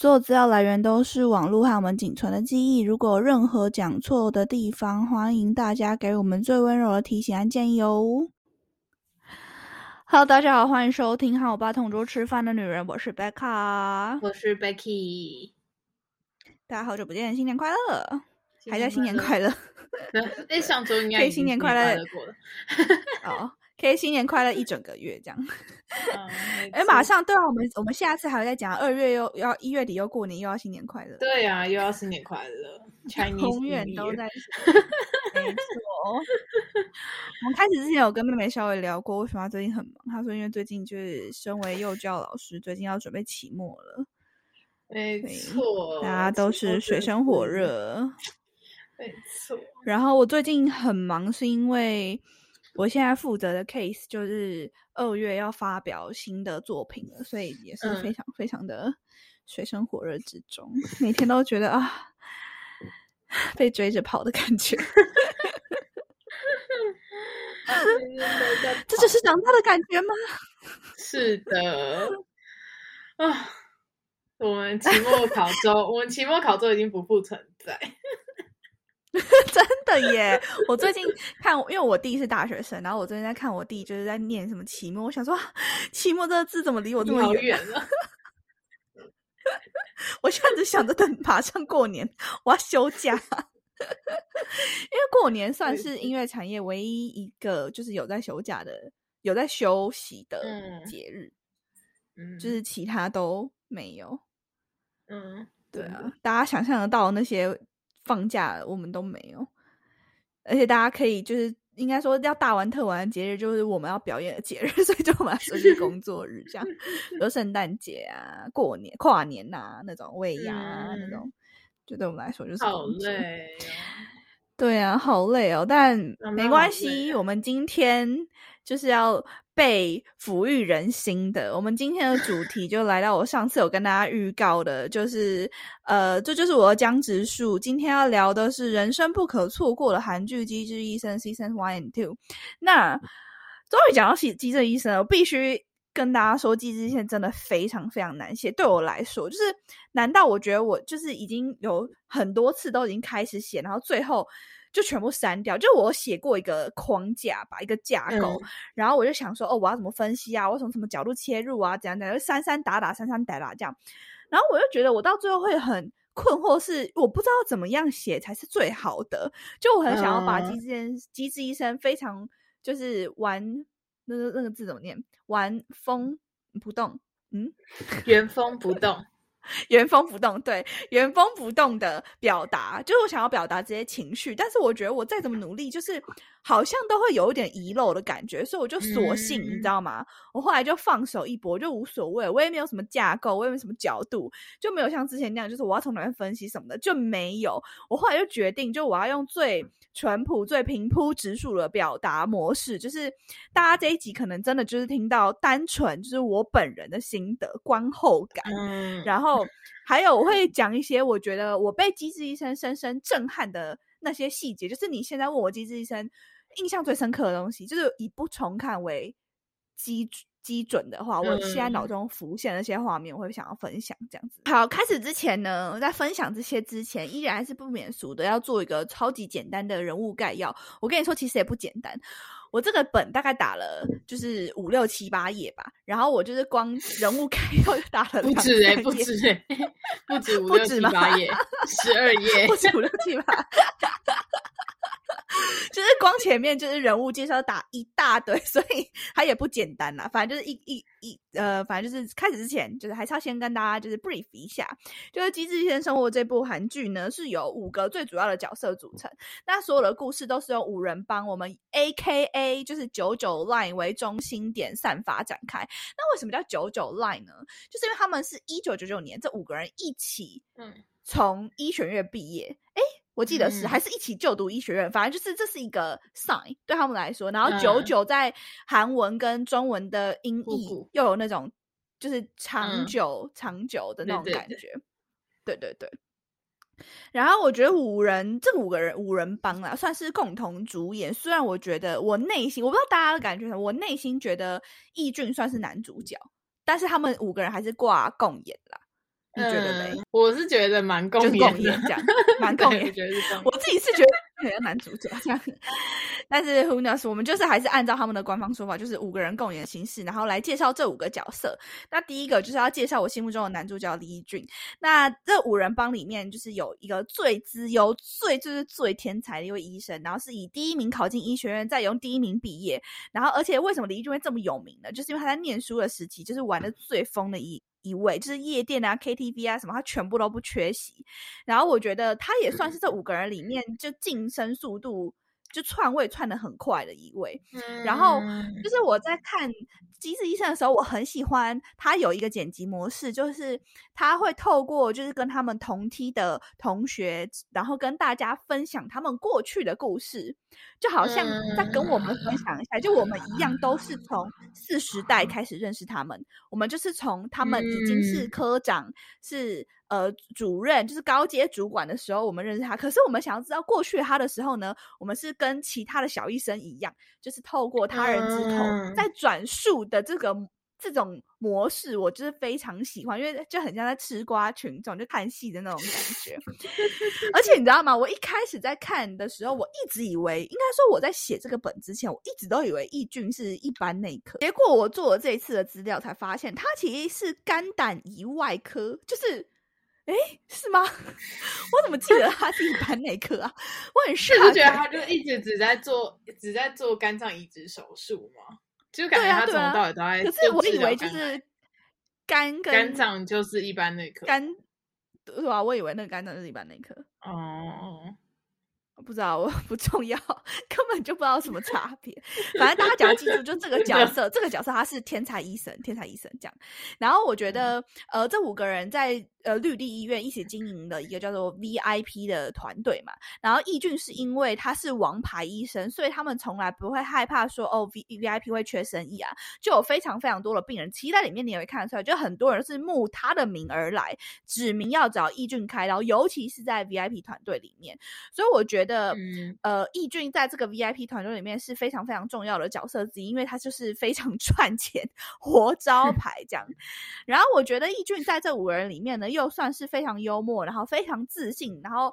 所有资料来源都是网络和我们仅存的记忆。如果有任何讲错的地方，欢迎大家给我们最温柔的提醒和建议哦。Hello，大家好，欢迎收听和我爸同桌吃饭的女人，我是 Becca，我是 Becky。大家好久不见，新年快乐！还在新年快乐？哎，上周应该可以新年快乐过了。哦。可以新年快乐一整个月这样，哎，马上对啊，我们我们下次还会再讲，二月又要一月底又过年，又要新年快乐。对啊，又要新年快乐，永远都在。没错，我们开始之前有跟妹妹稍微聊过，为什么她最近很忙？她说因为最近就是身为幼教老师，最近要准备期末了。没错，大家都是水深火热。没错，然后我最近很忙，是因为。我现在负责的 case 就是二月要发表新的作品了，所以也是非常非常的水深火热之中，每天都觉得啊，被追着跑的感觉。这就是长大的感觉吗？是的。啊，我们期末考周，我们期末考周已经不复存在。真的耶！我最近看，因为我弟是大学生，然后我最近在看我弟就是在念什么期末，我想说，期末这个字怎么离我这么远了？我现在只想着等马上过年，我要休假，因为过年算是音乐产业唯一一个就是有在休假的、有在休息的节日，嗯，就是其他都没有。嗯，对啊，大家想象得到那些。放假我们都没有，而且大家可以就是应该说要大玩特玩的节日，就是我们要表演的节日，所以就我们说是工作日，这样，比如圣诞节啊、过年、跨年呐那种、尾牙啊那种，就对我们来说就是好累。对啊，好累哦，但没关系，我们今天就是要。被抚育人心的，我们今天的主题就来到我上次有跟大家预告的，就是呃，这就是我的江直树。今天要聊的是人生不可错过的韩剧《机智医生》Season One and Two。那终于讲到《机机智医生》，我必须跟大家说，《机智医生》真的非常非常难写。对我来说，就是难道我觉得我就是已经有很多次都已经开始写，然后最后。就全部删掉。就我写过一个框架吧，一个架构，然后我就想说，哦，我要怎么分析啊？我从什么角度切入啊？怎样怎样？删删打打，删删打打这样。然后我就觉得，我到最后会很困惑，是我不知道怎么样写才是最好的。就我很想要把机智机智医生非常就是玩那个那个字怎么念？玩风不动，嗯，原封不动。原封不动，对，原封不动的表达，就是我想要表达这些情绪，但是我觉得我再怎么努力，就是好像都会有一点遗漏的感觉，所以我就索性，你知道吗？我后来就放手一搏，就无所谓，我也没有什么架构，我也没什么角度，就没有像之前那样，就是我要从哪边分析什么的，就没有。我后来就决定，就我要用最淳朴、最平铺直述的表达模式，就是大家这一集可能真的就是听到单纯就是我本人的心得、观后感，然后。还有，我会讲一些我觉得我被《机智医生》深深震撼的那些细节，就是你现在问我《机智医生》印象最深刻的东西，就是以不重看为基基准的话，我现在脑中浮现那些画面，我会想要分享这样子。好，开始之前呢，在分享这些之前，依然是不免俗的，要做一个超级简单的人物概要。我跟你说，其实也不简单。我这个本大概打了就是五六七八页吧，然后我就是光人物概要就打了不止哎，不止哎，不止五六七八页，十二页，不止五六七八。就是光前面就是人物介绍打一大堆，所以它也不简单啦。反正就是一一一呃，反正就是开始之前，就是还是要先跟大家就是 brief 一下，就是《机智医生生活》这部韩剧呢，是由五个最主要的角色组成。那所有的故事都是由五人帮我们 A K A 就是九九 line 为中心点散发展开。那为什么叫九九 line 呢？就是因为他们是一九九九年这五个人一起嗯从医学院毕业，哎。我记得是还是一起就读医学院，反正就是这是一个 sign 对他们来说。然后九九在韩文跟中文的音译又有那种就是长久长久的那种感觉。对对对。然后我觉得五人这五个人五人帮啊，算是共同主演。虽然我觉得我内心我不知道大家的感觉，我内心觉得易俊算是男主角，但是他们五个人还是挂共演啦。你觉得嘞？我是觉得蛮共演的，这样 蛮共演。我自己是觉得男主角这样，但是 Who knows？我们就是还是按照他们的官方说法，就是五个人共演的形式，然后来介绍这五个角色。那第一个就是要介绍我心目中的男主角李义俊。那这五人帮里面就是有一个最资优、最就是最天才的一位医生，然后是以第一名考进医学院，再用第一名毕业。然后而且为什么李义俊会这么有名呢？就是因为他在念书的时期就是玩的最疯的一。一位就是夜店啊、KTV 啊什么，他全部都不缺席。然后我觉得他也算是这五个人里面就晋升速度就串位串的很快的一位。然后就是我在看。机智医生的时候，我很喜欢他有一个剪辑模式，就是他会透过就是跟他们同梯的同学，然后跟大家分享他们过去的故事，就好像在跟我们分享一下，就我们一样都是从四十代开始认识他们，我们就是从他们已经是科长是。呃，主任就是高阶主管的时候，我们认识他。可是我们想要知道过去他的时候呢，我们是跟其他的小医生一样，就是透过他人之口在转述的这个这种模式，我就是非常喜欢，因为就很像在吃瓜群众就看戏的那种感觉。而且你知道吗？我一开始在看的时候，我一直以为，应该说我在写这个本之前，我一直都以为易俊是一般内科。结果我做了这一次的资料，才发现他其实是肝胆胰外科，就是。哎，是吗？我怎么记得他是一般内科啊？我很是觉得他就一直只在做，只在做肝脏移植手术嘛，就感觉他从头到尾都在。可是我以为就是肝跟肝脏就是一般内科，肝对吧？我以为那个肝脏是一般内科。哦。不知道，我 不重要，根本就不知道什么差别。反正大家只要记住，就这个 角色，这个角色他是天才医生，天才医生这样。然后我觉得，呃，这五个人在。呃，绿地医院一起经营的一个叫做 VIP 的团队嘛。然后易俊是因为他是王牌医生，所以他们从来不会害怕说哦 V VIP 会缺生意啊。就有非常非常多的病人，其实在里面你也会看得出来，就很多人是慕他的名而来，指名要找易俊开刀，尤其是在 VIP 团队里面。所以我觉得，呃，易俊在这个 VIP 团队里面是非常非常重要的角色之一，因为他就是非常 赚钱活招牌这样。然后我觉得易俊在这五个人里面呢。又算是非常幽默，然后非常自信，然后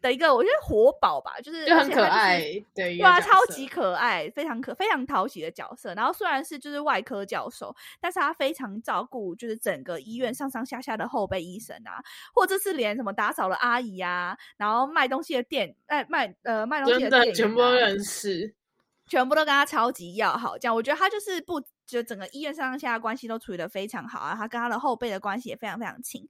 的一个，我觉得活宝吧，就是就很可爱，对，哇，超级可爱，非常可非常讨喜的角色。然后虽然是就是外科教授，但是他非常照顾，就是整个医院上上下下的后备医生啊，或者是连什么打扫的阿姨啊，然后卖东西的店，卖卖呃卖东西的店，全部都认识，全部都跟他超级要好。这样，我觉得他就是不。就整个医院上下关系都处理的非常好啊，他跟他的后辈的关系也非常非常亲。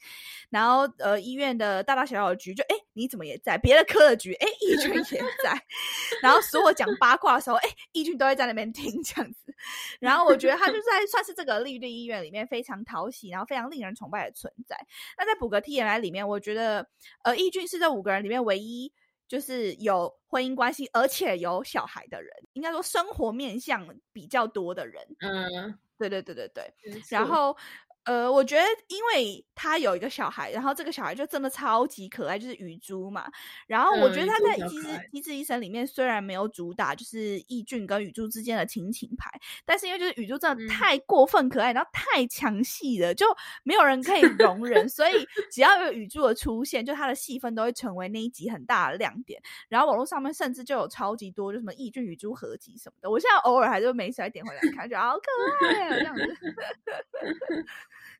然后呃，医院的大大小小的局，就哎你怎么也在？别的科的局，哎义俊也在。然后所有讲八卦的时候，哎义俊都会在那边听这样子。然后我觉得他就在算是这个绿地医院里面非常讨喜，然后非常令人崇拜的存在。那在补个 T M I 里面，我觉得呃义俊是这五个人里面唯一。就是有婚姻关系，而且有小孩的人，应该说生活面向比较多的人。嗯，对对对对对，然后。呃，我觉得因为他有一个小孩，然后这个小孩就真的超级可爱，就是雨珠嘛。然后我觉得他在《机智机智医生》里面虽然没有主打就是义俊跟雨珠之间的亲情牌，但是因为就是雨珠真的太过分可爱，然后太强戏了，就没有人可以容忍，所以只要有雨珠的出现，就他的戏份都会成为那一集很大的亮点。然后网络上面甚至就有超级多就什么义俊雨珠合集什么的，我现在偶尔还是没事来点回来看，觉得好可爱啊这样子。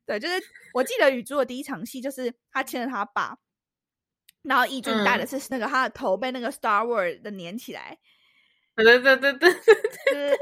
对，就是我记得雨珠的第一场戏，就是他牵着他爸，然后义俊戴的是那个他的头被那个 Star Wars 的粘起来。对对对对对对，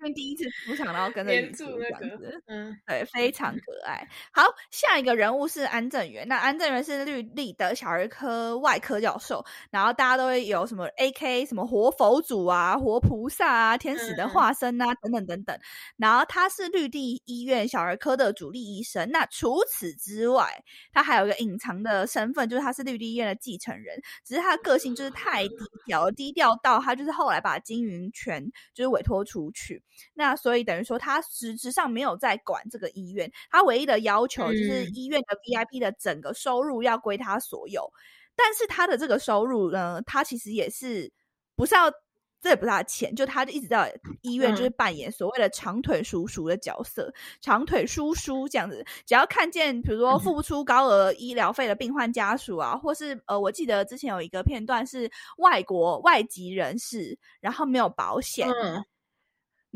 跟第一次出场，然后跟着女主这样子，嗯，对，非常可爱。好，下一个人物是安正元，那安正元是绿立的小儿科外科教授，然后大家都会有什么 A K 什么活佛祖啊、活菩萨啊、天使的化身啊等等等等。然后他是绿地医院小儿科的主力医生。那除此之外，他还有一个隐藏的身份，就是他是绿地医院的继承人。只是他的个性就是太低调，低调到他就是后来把金云权就是委托出去，那所以等于说他实质上没有在管这个医院，他唯一的要求就是医院的 VIP 的整个收入要归他所有，但是他的这个收入呢，他其实也是不是要这也不是他钱，就他就一直在医院就是扮演所谓的长腿叔叔的角色，长腿叔叔这样子，只要看见比如说付不出高额医疗费的病患家属啊，或是呃，我记得之前有一个片段是外国外籍人士，然后没有保险。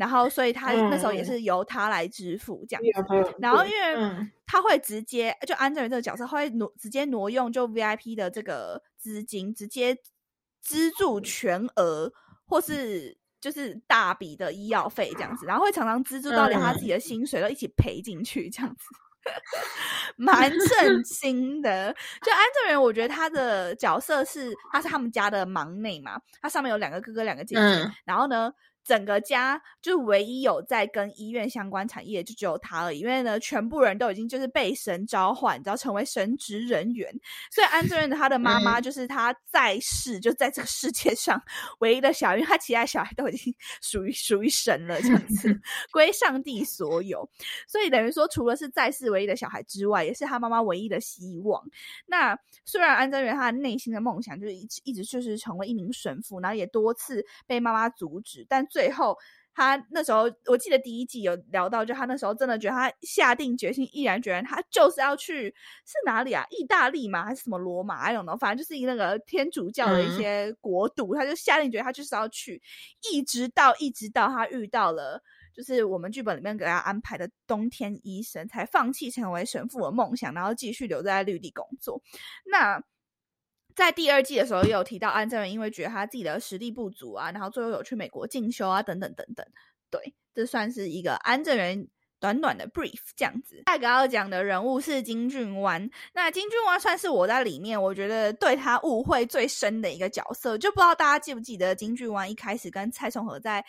然后，所以他那时候也是由他来支付这样子。然后，因为他会直接就安正元这个角色会挪直接挪用就 VIP 的这个资金，直接资助全额或是就是大笔的医药费这样子。然后会常常资助到连他自己的薪水都一起赔进去这样子，蛮震惊的。就安正元，我觉得他的角色是他是他们家的忙内嘛，他上面有两个哥哥，两个姐姐。然后呢？整个家就唯一有在跟医院相关产业，就只有他而已。因为呢，全部人都已经就是被神召唤，你知道，成为神职人员。所以安正院 的他的妈妈就是他在世就在这个世界上唯一的小，因为他其他小孩都已经 属于属于神了，这样子 归上帝所有。所以等于说，除了是在世唯一的小孩之外，也是他妈妈唯一的希望。那虽然安正元他内心的梦想就是一直一直就是成为一名神父，然后也多次被妈妈阻止，但最后，他那时候我记得第一季有聊到，就他那时候真的觉得他下定决心，毅然决然，他就是要去是哪里啊？意大利嘛？还是什么罗马？哎呦呢，反正就是那个天主教的一些国度，他就下定决心，他就是要去，一直到一直到他遇到了，就是我们剧本里面给他安排的冬天医生，才放弃成为神父的梦想，然后继续留在绿地工作。那。在第二季的时候，也有提到安正元，因为觉得他自己的实力不足啊，然后最后有去美国进修啊，等等等等。对，这算是一个安正元短短的 brief 这样子。下一个要讲的人物是金俊湾，那金俊湾算是我在里面我觉得对他误会最深的一个角色，就不知道大家记不记得金俊湾一开始跟蔡松和在。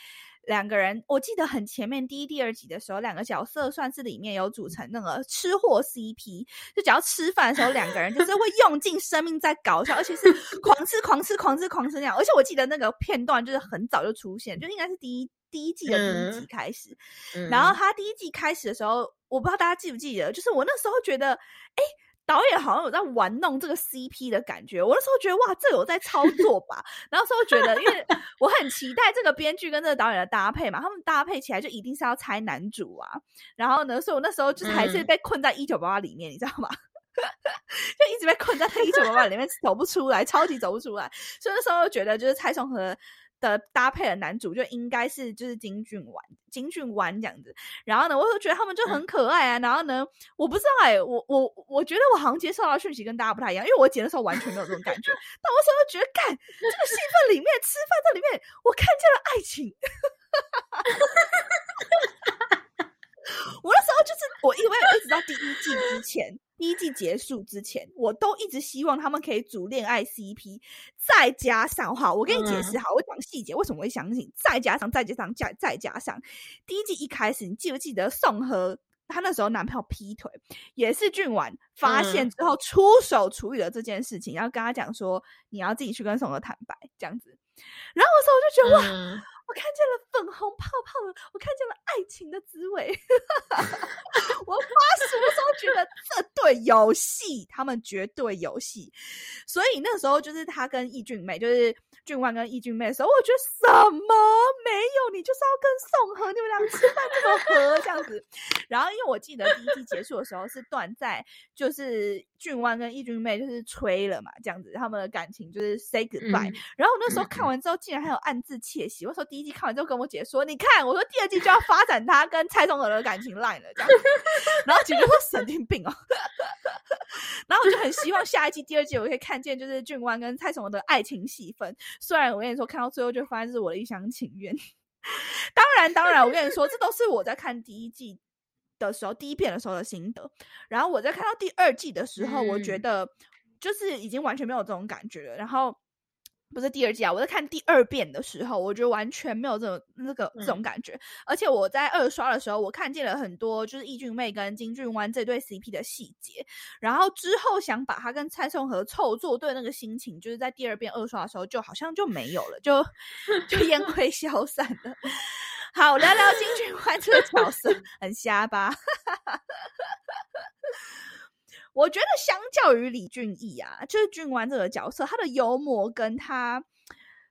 两个人，我记得很前面第一、第二集的时候，两个角色算是里面有组成那个吃货 CP，就只要吃饭的时候，两个人就是会用尽生命在搞笑，而且是 狂吃、狂吃、狂吃、狂吃那样。而且我记得那个片段就是很早就出现，就应该是第一第一季的第一集开始。然后他第一季开始的时候，我不知道大家记不记得，就是我那时候觉得，哎。导演好像有在玩弄这个 CP 的感觉，我那时候觉得哇，这有在操作吧。然后时候觉得，因为我很期待这个编剧跟这个导演的搭配嘛，他们搭配起来就一定是要猜男主啊。然后呢，所以我那时候就是还是被困在一九八八里面，你知道吗？就一直被困在一九八八里面走不出来，超级走不出来。所以那时候觉得，就是蔡松和。的搭配的男主就应该是就是金俊丸，金俊丸这样子。然后呢，我就觉得他们就很可爱啊。然后呢，我不知道哎，我我我觉得我好像接受到讯息跟大家不太一样，因为我剪的时候完全没有这种感觉。但我时候觉得，干这个戏份里面吃饭这里面，我看见了爱情。我那时候就是我，因为一直到第一季之前。第一季结束之前，我都一直希望他们可以组恋爱 CP，再加上哈，我跟你解释好，我讲细节为什么会相信，再加上再加上再再加上，第一季一开始，你记不记得宋和她那时候男朋友劈腿，也是俊婉发现之后出手处理了这件事情，然后跟他讲说你要自己去跟宋和坦白这样子，然后我时候我就觉得哇。我看见了粉红泡泡的，我看见了爱情的滋味。我发什么时候觉得这对有戏？他们绝对有戏。所以那时候就是他跟易俊妹，就是俊万跟易俊妹的时候，我觉得什么没有？你就是要跟宋和你们俩吃饭这么合这样子。然后因为我记得第一季结束的时候是断在，就是俊万跟易俊妹就是吹了嘛，这样子他们的感情就是 say goodbye。然后我那时候看完之后，竟然还有暗自窃喜。我说第一。季看完之后跟我姐说：“你看，我说第二季就要发展他跟蔡宗和的感情烂了，这样。然后姐姐说神经病哦。然后我就很希望下一季、第二季我可以看见就是俊湾跟蔡崇的爱情戏份。虽然我跟你说看到最后就发现是我的一厢情愿。当然，当然，我跟你说这都是我在看第一季的时候第一遍的时候的心得。然后我在看到第二季的时候，我觉得就是已经完全没有这种感觉了。然后。不是第二季啊！我在看第二遍的时候，我觉得完全没有这种那个这种感觉。而且我在二刷的时候，我看见了很多就是易俊妹跟金俊湾这对 CP 的细节。然后之后想把他跟蔡颂和凑作对那个心情，就是在第二遍二刷的时候，就好像就没有了，就就烟 灰消散了。好，聊聊金俊欢这个角色，很瞎吧？我觉得相较于李俊毅啊，就是俊欢这个角色，他的幽默跟他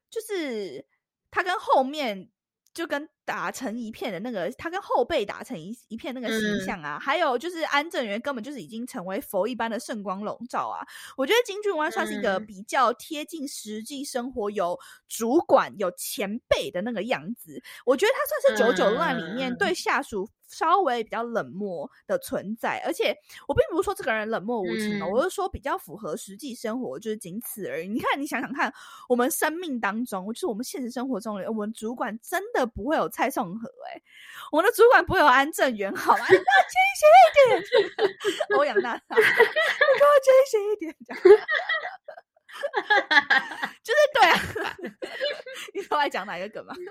就是他跟后面就跟打成一片的那个，他跟后背打成一一片那个形嗯象啊，还有就是安正元根本就是已经成为佛一般的圣光笼罩啊。我觉得金俊湾算是一个嗯比较贴近实际生活、有主管、有前辈的那个样子。我觉得他算是九九乱里面嗯对下属稍微比较冷漠的存在，而且我并不是说这个人冷漠无情哦，嗯我是说比较符合实际生活，就是仅此而已。你看，你想想看，我们生命当中，就是我们现实生活中，我们主管真的不会有蔡颂和哎、我们的主管不会有安正元，好吗？你给我 清醒一点，欧阳娜娜，你给我清醒一点，这样。就是对啊，你知道我在讲哪一个梗吗？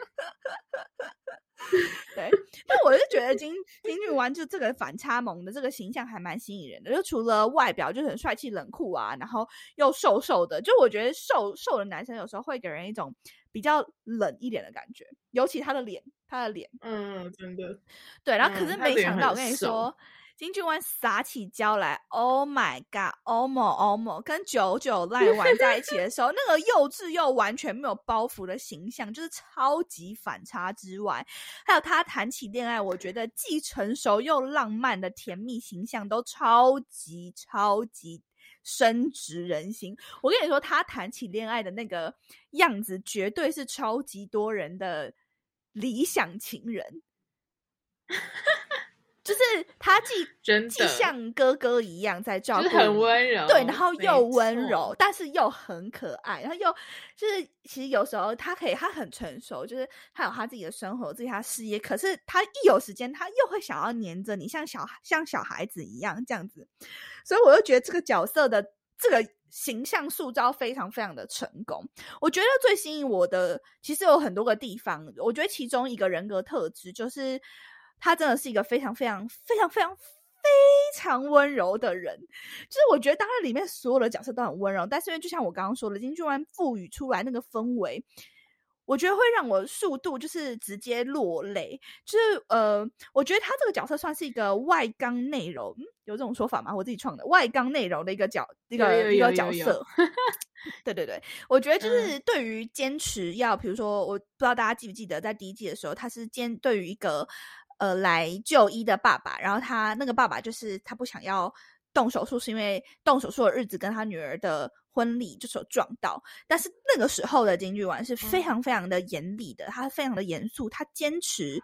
对，但我是觉得金金俊湾就这个反差萌的这个形象还蛮吸引人的，就除了外表就很帅气冷酷啊，然后又瘦瘦的，就我觉得瘦瘦的男生有时候会给人一种比较冷一点的感觉，尤其他的脸，他的脸，嗯，真的，对，然后可是没想到，我跟你说瘦，金俊湾撒起娇来，Oh my god，Oh my，Oh my，跟九九 赖玩在一起的时候，那个幼稚又完全没有包袱的形象，就是超级反差之外，还有他谈起恋爱，我觉得既成熟又浪漫的甜蜜形象，都超级超级。深植人心，我跟你说，他谈起恋爱的那个样子，绝对是超级多人的理想情人。就是他既 既像哥哥一样在照顾，就是很温柔，对，然后又温柔，但是又很可爱，然后又就是其实有时候他可以，他很成熟，就是他有他自己的生活，自己他事业，可是他一有时间，他又会想要黏着你，像小孩像小孩子一样这样子，所以我就觉得这个角色的这个形象塑造非常非常的成功。我觉得最吸引我的其实有很多个地方，我觉得其中一个人格特质就是他真的是一个非常非常非常非常。非常温柔的人，就是我觉得当然里面所有的角色都很温柔，但是因为就像我刚刚说的，金俊湾赋予出来那个氛围，我觉得会让我速度就是直接落泪。就是呃，我觉得他这个角色算是一个外刚内柔，嗯，有这种说法吗？我自己创的外刚内柔的一个角一个一个角色。对对对，我觉得就是对于坚持要，比如说，我不知道大家记不记得，在第一季的时候，他是坚对于一个呃来就医的爸爸，然后他那个爸爸就是他不想要动手术，是因为动手术的日子跟他女儿的婚礼就是有撞到，但是那个时候的金玉丸是非常非常的严厉的，他非常的严肃，他坚持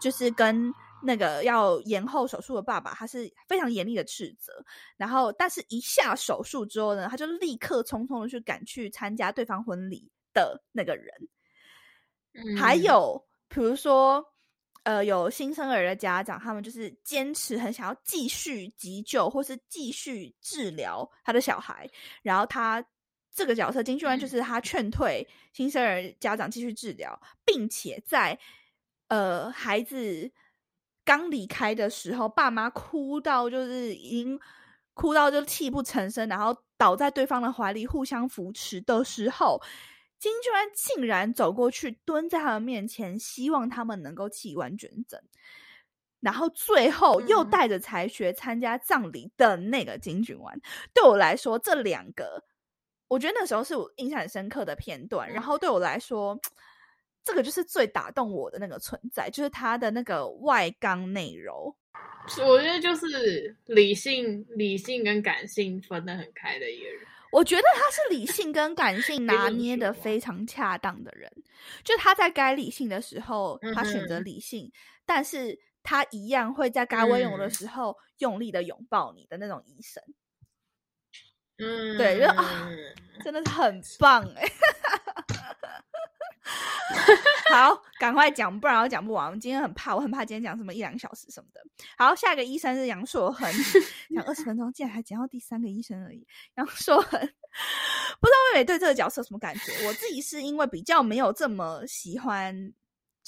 就是跟。那个要延后手术的爸爸，他是非常严厉的斥责。然后，但是一下手术之后呢，他就立刻匆匆的去赶去参加对方婚礼的那个人。还嗯有，比如说，呃，有新生儿的家长，他们就是坚持很想要继续急救或是继续治疗他的小孩，然后他这个角色金俊安就是他劝退新生儿家长继续治疗，并且在呃孩子刚离开的时候，爸妈哭到就是已经哭到就泣不成声，然后倒在对方的怀里互相扶持的时候。金俊安竟然走过去，蹲在他们面前，希望他们能够器官捐赠，然后最后又嗯带着才学参加葬礼的那个金俊安，对我来说，这两个我觉得那时候是我印象很深刻的片段。然后对我来说，这个就是最打动我的那个存在，就是他的那个外刚内柔。我觉得就是理性、理性跟感性分得很开的一个人。我觉得他是理性跟感性拿捏的非常恰当的人，就他在该理性的时候，他选择。理性，但是他一样会在该温柔的嗯。时候用力的拥抱你的那种医生，嗯，对就啊真的是很棒哎、好，赶快讲，不然我讲不完。我今天很怕，我很怕今天讲什么一两个小时什么的。好，下一个医生是杨硕恒，讲二十分钟，竟然还讲到第三个医生而已。杨硕恒，不知道妹妹对这个角色什么感觉？我自己是因为比较没有这么喜欢，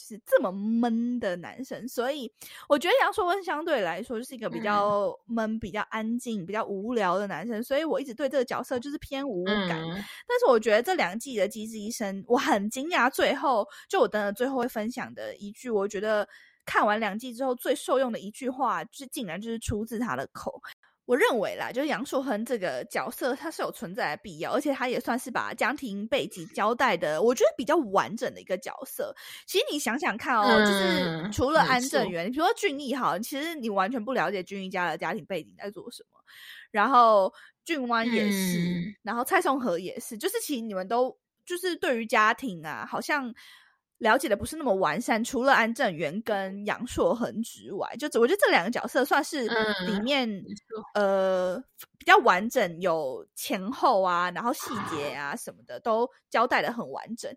就是这么闷的男生，所以我觉得杨硕文相对来说就是一个比较闷、比较安静、比较无聊的男生，所以我一直对这个角色就是偏无感。嗯但是我觉得这两季的《机智医生》，我很惊讶，最后就我等了最后会分享的一句，我觉得看完两季之后最受用的一句话，就是竟然就是出自他的口。我认为啦，就是杨硕亨这个角色，他是有存在的必要，而且他也算是把家庭背景交代的，我觉得比较完整的一个角色。其实你想想看哦，就是除了安正元，你比如说俊逸哈，其实你完全不了解俊逸家的家庭背景在做什么。然后俊湾也是，然后蔡松和也是，就是其实你们都就是对于家庭啊，好像。了解的不是那么完善，除了安正元跟杨硕恒之外，就我觉得这两个角色算是里面呃比较完整，有前后啊，然后细节啊什么的都交代的很完整。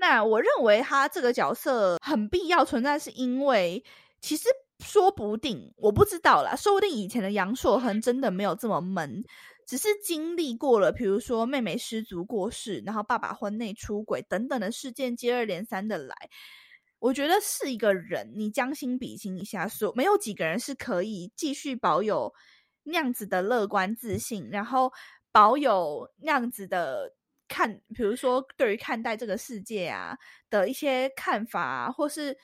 那我认为他这个角色很必要存在，是因为其实说不定我不知道啦，说不定以前的杨硕恒真的没有这么闷。只是经历过了，比如说妹妹失足过世，然后爸爸婚内出轨等等的事件接二连三的来，我觉得是一个人，你将心比心一下，说没有几个人是可以继续保有那样子的乐观自信，然后保有那样子的看，比如说对于看待这个世界啊的一些看法，或是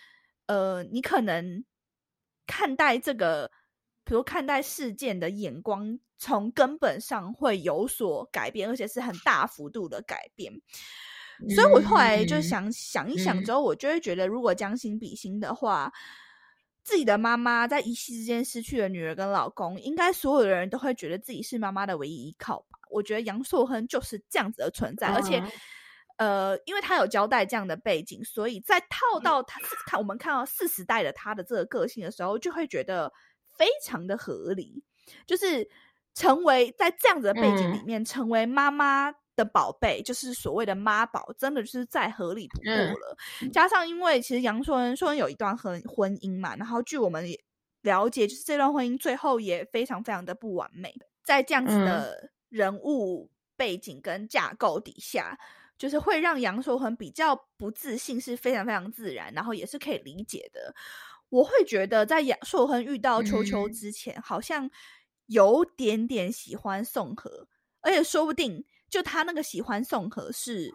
呃，你可能看待这个。比如看待事件的眼光，从根本上会有所改变，而且是很大幅度的改变。所以我后来就想想一想之后，我就会觉得，如果将心比心的话，自己的妈妈在一夕之间失去了女儿跟老公，应该所有的人都会觉得自己是妈妈的唯一依靠吧。我觉得杨硕亨就是这样子的存在，而且，呃，因为他有交代这样的背景，所以在套到他看我们看到四十代的他的这个个性的时候，就会觉得。非常的合理，就是成为在这样子的背景里面，成为妈妈的宝贝，就是所谓的妈宝，真的就是再合理不过了。加上因为其实杨硕恩，硕恩有一段婚婚姻嘛，然后据我们了解，就是这段婚姻最后也非常非常的不完美。在这样子的人物背景跟架构底下，就是会让杨硕恩比较不自信，是非常非常自然，然后也是可以理解的。我会觉得，在杨硕亨遇到秋秋之前，好像有点点喜欢宋和，而且说不定就他那个喜欢宋和是，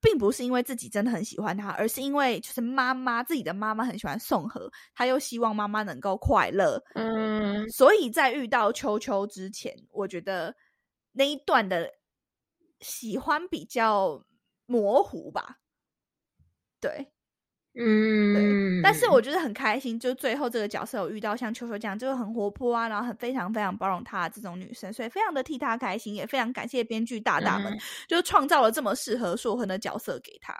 并不是因为自己真的很喜欢他，而是因为就是妈妈自己的妈妈很喜欢宋和，他又希望妈妈能够快乐，嗯，所以在遇到秋秋之前，我觉得那一段的喜欢比较模糊吧，对。嗯，对，但是我觉得很开心，就最后这个角色有遇到像秋秋这样，就是很活泼啊，然后很非常非常包容她这种女生，所以非常的替她开心，也非常感谢编剧大大们，就创造了这么适合硕恒的角色给她。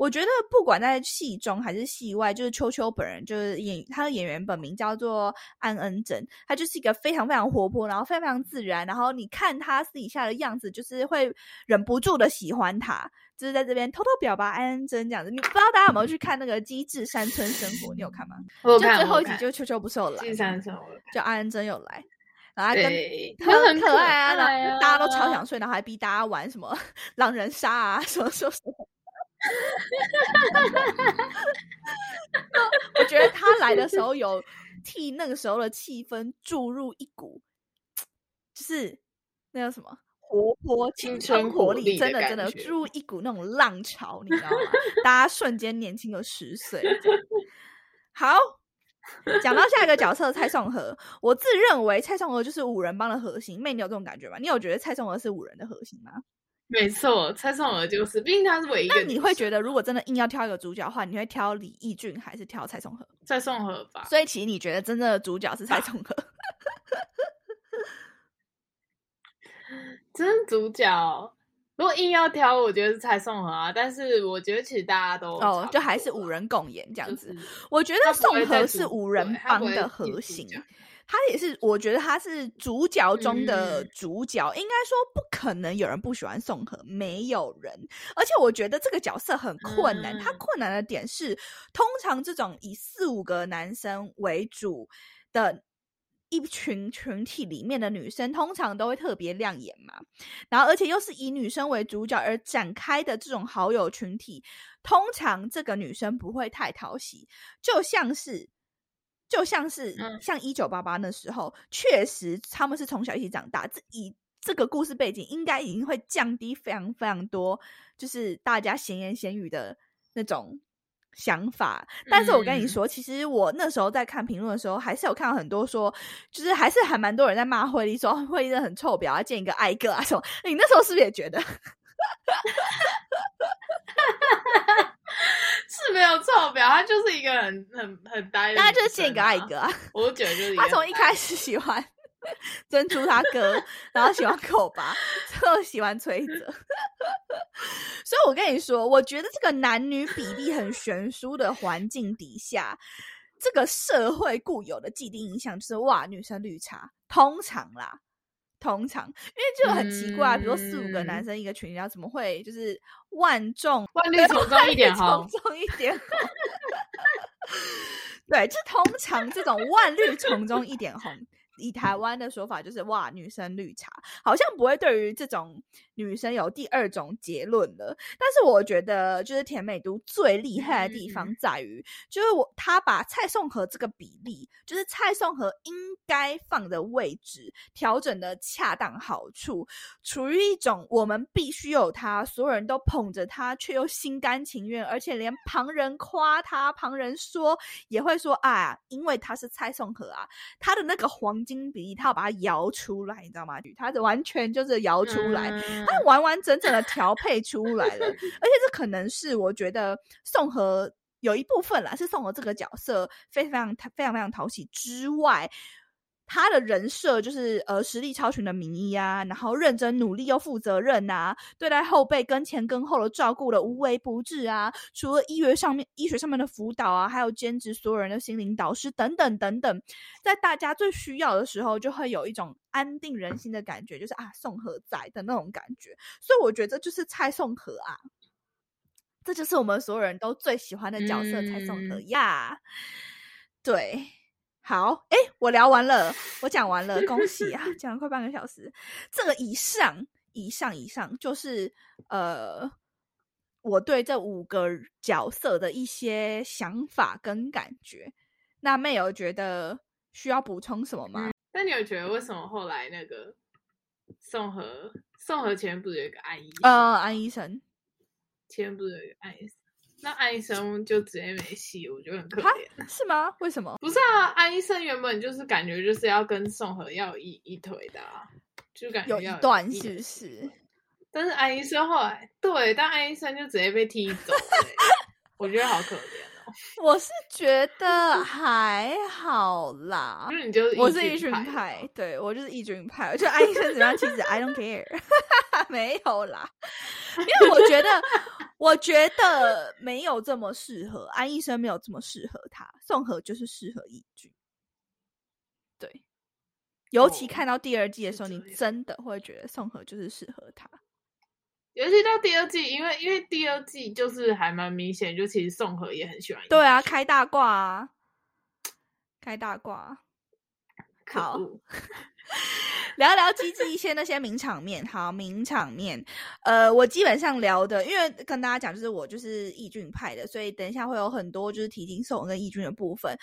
我觉得不管在戏中还是戏外，就是秋秋本人就是演他的演员本名叫做安恩珍，他就是一个非常非常活泼，然后非常非常自然，然后你看他私底下的样子，就是会忍不住的喜欢他，就是在这边偷偷表白安恩珍这样子。你不知道大家有没有去看那个《机智山村生活》？你有看吗？就最后一集，就秋秋不是有来，就安恩珍有来，然后跟他很可爱啊，然后大家都超想睡，然后还逼大家玩什么 狼人杀啊，什么什么什么。我觉得他来的时候有替那个时候的气氛注入一股，就是那叫什么活泼、青春活力，真的真的注入一股那种浪潮，你知道吗？大家瞬间年轻了十岁。好，讲到下一个角色蔡颂和，我自认为蔡颂和就是五人帮的核心。妹，你有这种感觉吗？你有觉得蔡颂和是五人的核心吗？没错，蔡颂儿就是，毕竟他是唯一。那你会觉得，如果真的硬要挑一个主角的话，你会挑李义俊还是挑蔡颂和？蔡颂和吧。所以其实你觉得真正的主角是蔡颂和？真主角，如果硬要挑，我觉得是蔡颂和啊。但是我觉得其实大家都哦，就还是五人共演这样子。我觉得宋和是五人帮的核心。他也是，我觉得他是主角中的主角。应该说，不可能有人不喜欢宋和，没有人。而且，我觉得这个角色很困难。他困难的点是，通常这种以四五个男生为主的一群群体里面的女生，通常都会特别亮眼嘛。然后，而且又是以女生为主角而展开的这种好友群体，通常这个女生不会太讨喜，就像是。就像是像一九八八那时候，确实他们是从小一起长大，这以这个故事背景，应该已经会降低非常非常多，就是大家闲言闲语的那种想法，但是我跟你嗯说，其实我那时候在看评论的时候，还是有看到很多说，就是还是还蛮多人在骂惠利，说哦惠利的很臭婊，要见一个爱个啊什么。你那时候是不是也觉得？是没有臭婊，他就是一个很很很呆大家就是见一个爱一个啊。我就觉得就是 他从一开始喜欢 珍珠他哥，然后喜欢口巴，最后喜欢崔泽。所以我跟你说，我觉得这个男女比例很悬殊的环境底下，这个社会固有的既定印象就是哇，女生绿茶，通常啦。通常，因为就很奇怪，比如说四五个男嗯生一个群，聊怎么会就是万众万绿丛中一点红万绿丛中一点红。对，就通常这种万绿丛中一点红，以台湾的说法就是哇，女生绿茶，好像不会对于这种女生有第二种结论了。但是我觉得，就是甜美都最厉害的地嗯方在于，就是我他把蔡颂和这个比例，就是蔡颂和应该放的位置调整的恰当好处，处于一种我们必须有他，所有人都捧着他，却又心甘情愿，而且连旁人夸他、旁人说也会说啊，因为他是蔡颂和啊，他的那个黄金比例，他要把它摇出来，你知道吗？他的完全就是摇出来，嗯它完完整整的调配 出来了，而且这可能是我觉得宋和有一部分啦，是宋和这个角色非常非常非常讨喜之外。他的人设就是呃实力超群的名医啊，然后认真努力又负责任呐、对待后辈跟前跟后的照顾的无微不至啊。除了医学上面医学上面的辅导啊，还有兼职所有人的心灵导师等等等等，在大家最需要的时候，就会有一种安定人心的感觉，就是啊宋和在的那种感觉。所以我觉得这就是蔡宋和啊，这就是我们所有人都最喜欢的角色，蔡宋和嗯呀。对，好，哎，我聊完了，我讲完了，恭喜啊，讲了快半个小时。这个以上、以上、以上，就是呃，我对这五个角色的一些想法跟感觉。那妹有觉得需要补充什么吗？那你有觉得为什么后来那个宋和宋和前面不是有一个安医生？呃，安医生，前面不是有一个安医生？那安医生就直接没戏，我觉得很可哈怜。是吗？为什么？不是啊，安医生原本就是感觉就是要跟宋和要一一腿的、啊，就感觉有一要段是不是？但是安医生后来对，但安医生就直接被踢走、欸，我觉得好可怜哦。我是觉得还好啦就，是你就是我是一群派嘛，对我就是一群派，就安医生怎么样，其实 I don't care，没有啦，因为我觉得，我觉得没有这么适合安医生，没有这么适合他，宋和就是适合义俊，对，尤其哦看到第二季的是时候，你真的会觉得宋和就是适合他，尤其到第二季，因为因为第二季就是还蛮明显，就其实宋和也很喜欢。对啊，，开大挂啊，开大挂。好 聊聊机智一些那些名场面。好，名场面，呃，我基本上聊的，因为跟大家讲，就是我就是义俊派的，所以等一下会有很多就是提金兽跟义俊的部分。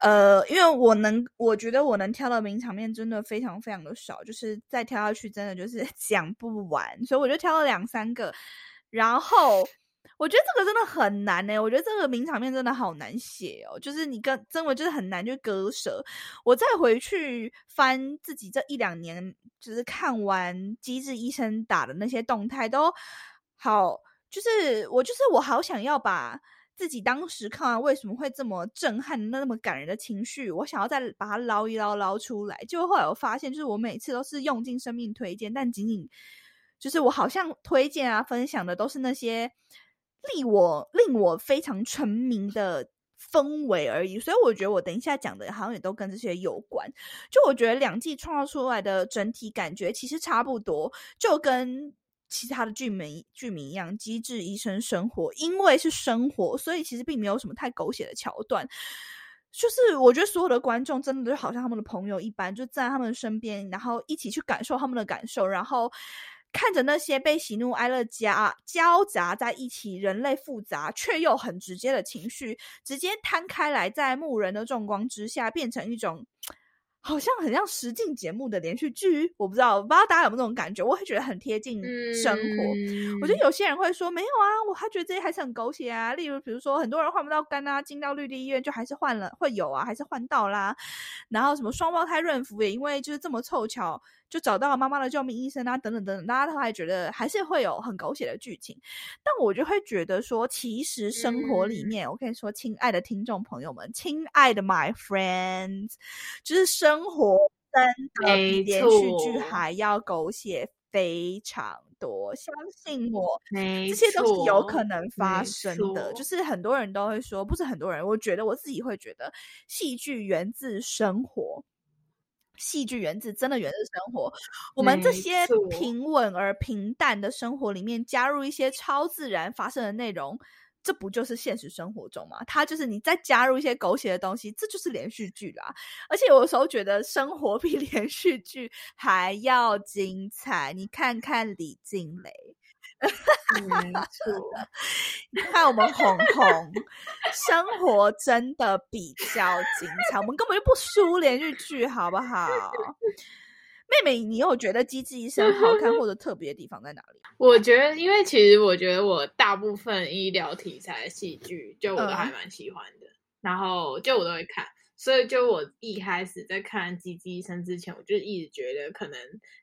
呃，因为我能，我觉得我能挑的名场面真的非常非常的少，就是再挑下去真的就是讲不完，所以我就挑了两三个，然后。我觉得这个真的很难呢、我觉得这个名场面真的好难写哦，就是你跟真的就是很难去割舍。我再回去翻自己这一两年，就是看完《机智医生》打的那些动态，都好，就是我就是我好想要把自己当时看完为什么会这么震撼、那那么感人的情绪，我想要再把它捞一捞捞出来。结果后来我发现，就是我每次都是用尽生命推荐，但仅仅就是我好像推荐啊、分享的都是那些令我令我非常沉迷的氛围而已，所以我觉得我等一下讲的好像也都跟这些有关。就我觉得两季创造出来的整体感觉其实差不多，就跟其他的剧名剧名一样，《机智医生生活》，因为是生活，所以其实并没有什么太狗血的桥段。就是我觉得所有的观众真的就好像他们的朋友一般，就在他们身边，然后一起去感受他们的感受，然后看着那些被喜怒哀乐夹交杂在一起，人类复杂却又很直接的情绪，直接摊开来，在牧人的众光之下，变成一种好像很像实境节目的连续剧，我不知道，我不知道大家有没有这种感觉？我会觉得很贴近生活。我觉得有些人会说没有啊，我还觉得这些还是很狗血啊。例如，比如说很多人换不到肝啊，进到绿地医院就还是换了，会有啊，还是换到啦。然后什么双胞胎妊妇也因为就是这么凑巧就找到了妈妈的救命医生啊，等等等等，大家都还觉得还是会有很狗血的剧情。但我就会觉得说，其实生活里面，我跟你说，亲爱的听众朋友们，亲爱的 my friends，就是生。生活真的比连续剧还要狗血非常多，相信我，这些都是有可能发生的。就是很多人都会说，不是很多人，我觉得我自己会觉得，戏剧源自生活，戏剧源自真的源自生活。我们这些平稳而平淡的生活里面，加入一些超自然发生的内容。这不就是现实生活中吗？它就是你再加入一些狗血的东西，这就是连续剧啦。而且有时候觉得生活比 连续剧还要精彩。你看看李静蕾，没错，你看我们红红，生活真的比较精彩，我们根本就不输连续剧，好不好？妹妹，你有觉得《机智医生》好看或者特别的地方在哪里？我觉得，因为其实我觉得我大部分医疗题材戏剧，就我都还蛮喜欢的，然后就我都会看。所以，就我一开始在看《吉吉医生》之前，我就一直觉得可能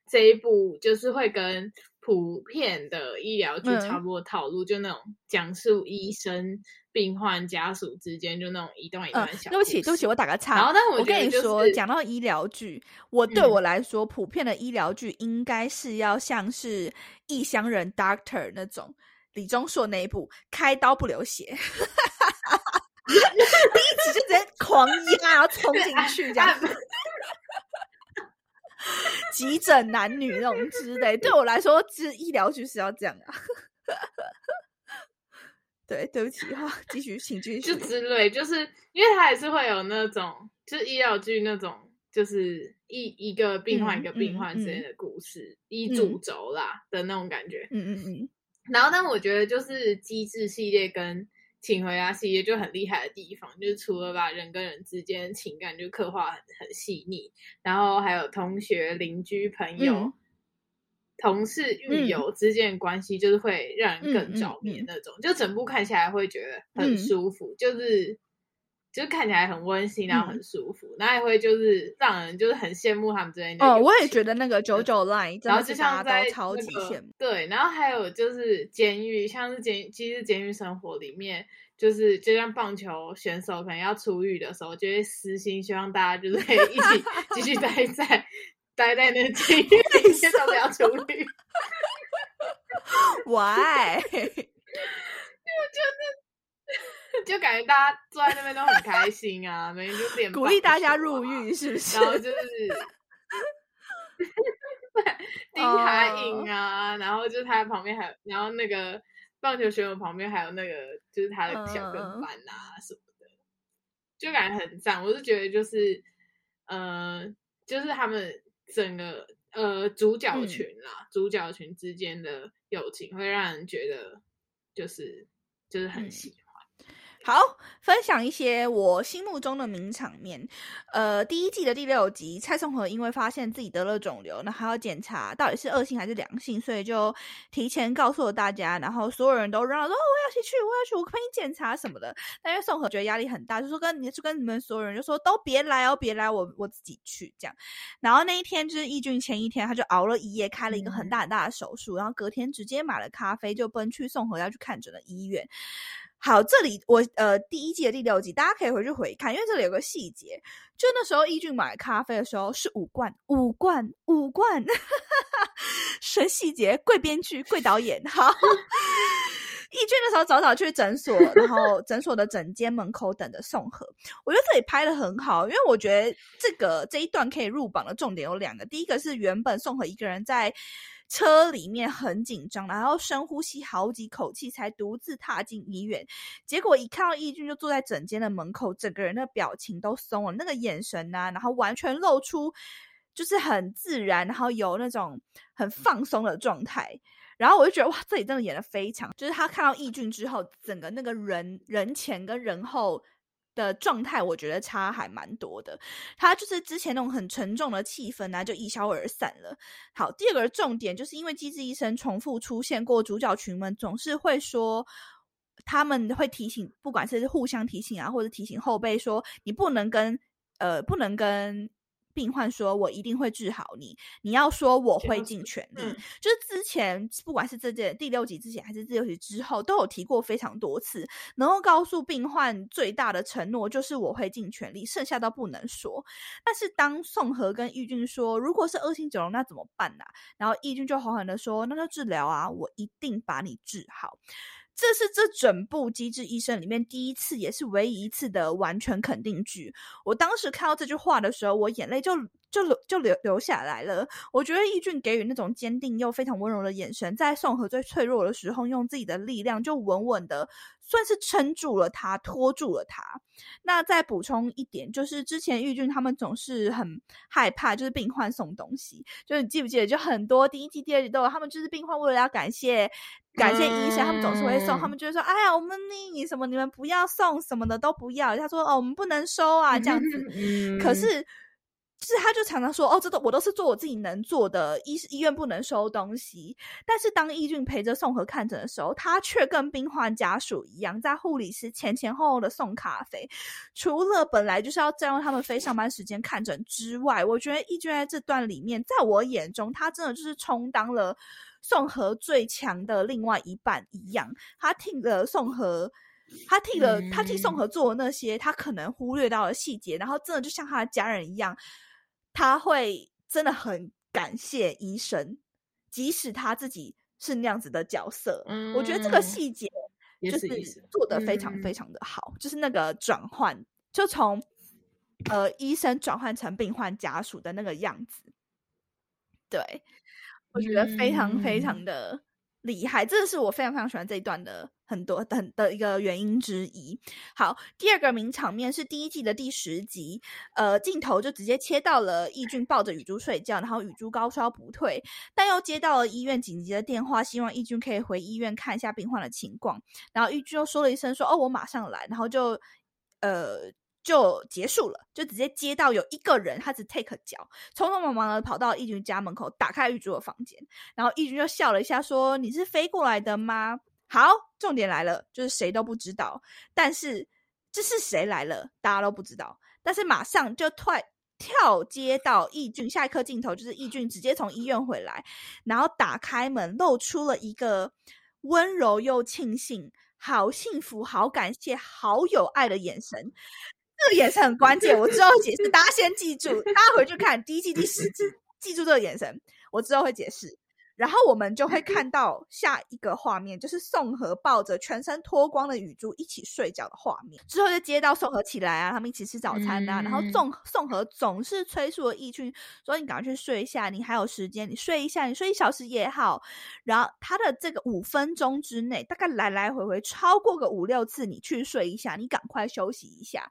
这一部就是会跟普遍的医疗剧差不多套路，就那种讲述医生。病患家属之间就那种一段一段小。对不起，对不起，我打个岔。然后，但我跟你说，讲到医疗剧，我对我来说，普遍的医疗剧应该是要像是《异乡人》Doctor 那种李钟硕那一部，开刀不流血，就直接狂压，然后冲进去这样子。急诊男女那种之类，对我来说，其实医疗剧是要这样啊。对，对不起哈，继续，请继续。就之类，就是因为他还是会有那种，就是医疗剧那种，就是一一个病患一个病患之间的故事，一主轴啦的那种感觉。嗯嗯嗯。然后，但我觉得就是机制系列跟请回答系列就很厉害的地方，就是除了把人跟人之间情感就刻画很很细腻，然后还有同学、邻居、朋友。同事、狱友之间的关系，就是会让人更着迷那种。就整部看起来会觉得很舒服，就是就是看起来很温馨，然后很舒服。那也会就是让人就是很羡慕他们之间。哦，我也觉得那个九九 line，然后就像在超级羡慕。对，然后还有就是监狱，像是监其实监狱生活里面，就是就像棒球选手可能要出狱的时候，就会私心希望大家就是可以一起 继续待在。待在那监狱里面都不要出狱。Why？就感觉大家坐在那边都很开心啊，每天就点鼓励大家入狱，是不是？然后就是丁海颖啊，然后就是他旁边还有，然后那个棒球选手旁边还有那个，就是他的小跟班啊什么的，就感觉很赞。我是觉得就是，呃，就是他们。整个呃主角群啦，主角群之间的友情会让人觉得就是就是很喜。好，分享一些我心目中的名场面。呃，第一季的第六集，蔡松和因为发现自己得了肿瘤，那还要检查到底是恶性还是良性，所以就提前告诉了大家。然后所有人都嚷说：“哦，我要去，我要去，我陪你检查什么的。”但因为宋和觉得压力很大，就说跟你就跟你们所有人就说都别来哦，别来，我我自己去这样。然后那一天就是义俊前一天，他就熬了一夜，开了一个很大很大的手术，然后隔天直接买了咖啡，就奔去宋和要去看诊的医院。好，这里我呃第一季的第六集，大家可以回去回看，因为这里有个细节，就那时候易俊买咖啡的时候是五罐，五罐，五罐，神细节，贵编剧，贵导演。好，易俊的时候早早去诊所，然后诊所的诊间门口等着送盒。我觉得这里拍的很好，因为我觉得这个这一段可以入榜的重点有两个，第一个是原本送和一个人在。车里面很紧张，然后深呼吸好几口气，才独自踏进医院。结果一看到义俊就坐在诊间的门口，整个人的表情都松了，那个眼神呐，然后完全露出就是很自然，然后有那种很放松的状态。然后我就觉得哇，这里真的演的非常，就是他看到义俊之后，整个那个人人前跟人后。的状态，我觉得差还蛮多的。他就是之前那种很沉重的气氛呢，就一消而散了。好，第二个重点就是因为《机制医生》重复出现过，主角群们总是会说，他们会提醒，不管是互相提醒啊，或者提醒后辈说，你不能跟呃，不能跟。病患说：“我一定会治好你。”你要说：“我会尽全力。”就是之前不管是这件第六集之前还是第六集之后，都有提过非常多次，能够告诉病患最大的承诺就是我会尽全力，剩下都不能说。但是当宋和跟义俊说：“如果是恶性肿瘤，那怎么办呢？”然后义俊就狠狠的说：“那就治疗啊，我一定把你治好。”这是这整部《机智医生》里面第一次，也是唯一一次的完全肯定句。我当时看到这句话的时候，我眼泪就就流就流流下来了。我觉得易俊给予那种坚定又非常温柔的眼神，在宋河最脆弱的时候，用自己的力量就稳稳的算是撑住了他，拖住了他。那再补充一点，就是之前玉俊他们总是很害怕，就是病患送东西。就是你记不记得，就很多第一季、第二季都有，他们就是病患为了要感谢。感谢医生，他们总是会送，他们就会说：“哎呀，我们你什么，你们不要送什么的都不要。”他说：“哦，我们不能收啊，这样子。”可是，是他就常常说：“哦，这都我都是做我自己能做的，医医院不能收东西。”但是当义俊陪着宋和看诊的时候，他却跟病患家属一样，在护理师前前后后的送咖啡。除了本来就是要占用他们非上班时间看诊之外，我觉得义俊在这段里面，在我眼中，他真的就是充当了。宋和最强的另外一半一样，他替了宋和，他替了他替宋和做那些他可能忽略到的细节，然后真的就像他的家人一样，他会真的很感谢医生，即使他自己是那样子的角色。我觉得这个细节就是做的非常非常的好，就是那个转换，就从呃医生转换成病患家属的那个样子，对。我觉得非常非常的厉害，这是我非常非常喜欢这一段的很多很的一个原因之一。好，第二个名场面是第一季的第十集，呃，镜头就直接切到了义俊抱着雨珠睡觉，然后雨珠高烧不退，但又接到了医院紧急的电话，希望义俊可以回医院看一下病患的情况。然后义俊又说了一声说：“哦，我马上来。”然后就呃。就结束了，就直接接到有一个人，他只 take 脚，匆匆忙忙的跑到义军家门口，打开玉珠的房间，然后义军就笑了一下，说：“你是飞过来的吗？”好，重点来了，就是谁都不知道，但是这是谁来了，大家都不知道。但是马上就跳跳接到义俊，下一颗镜头就是义俊直接从医院回来，然后打开门，露出了一个温柔又庆幸、好幸福、好感谢、好有爱的眼神。这个眼神很关键，我之后解释，大家先记住，大家回去看第一季第十集，记住这个眼神，我之后会解释。然后我们就会看到下一个画面，就是宋和抱着全身脱光的雨珠一起睡觉的画面。之后就接到宋和起来啊，他们一起吃早餐啊。然后宋宋和总是催促了义俊说：“你赶快去睡一下，你还有时间，你睡一下，你睡一小时也好。”然后他的这个五分钟之内，大概来来回回超过个五六次，你去睡一下，你赶快休息一下。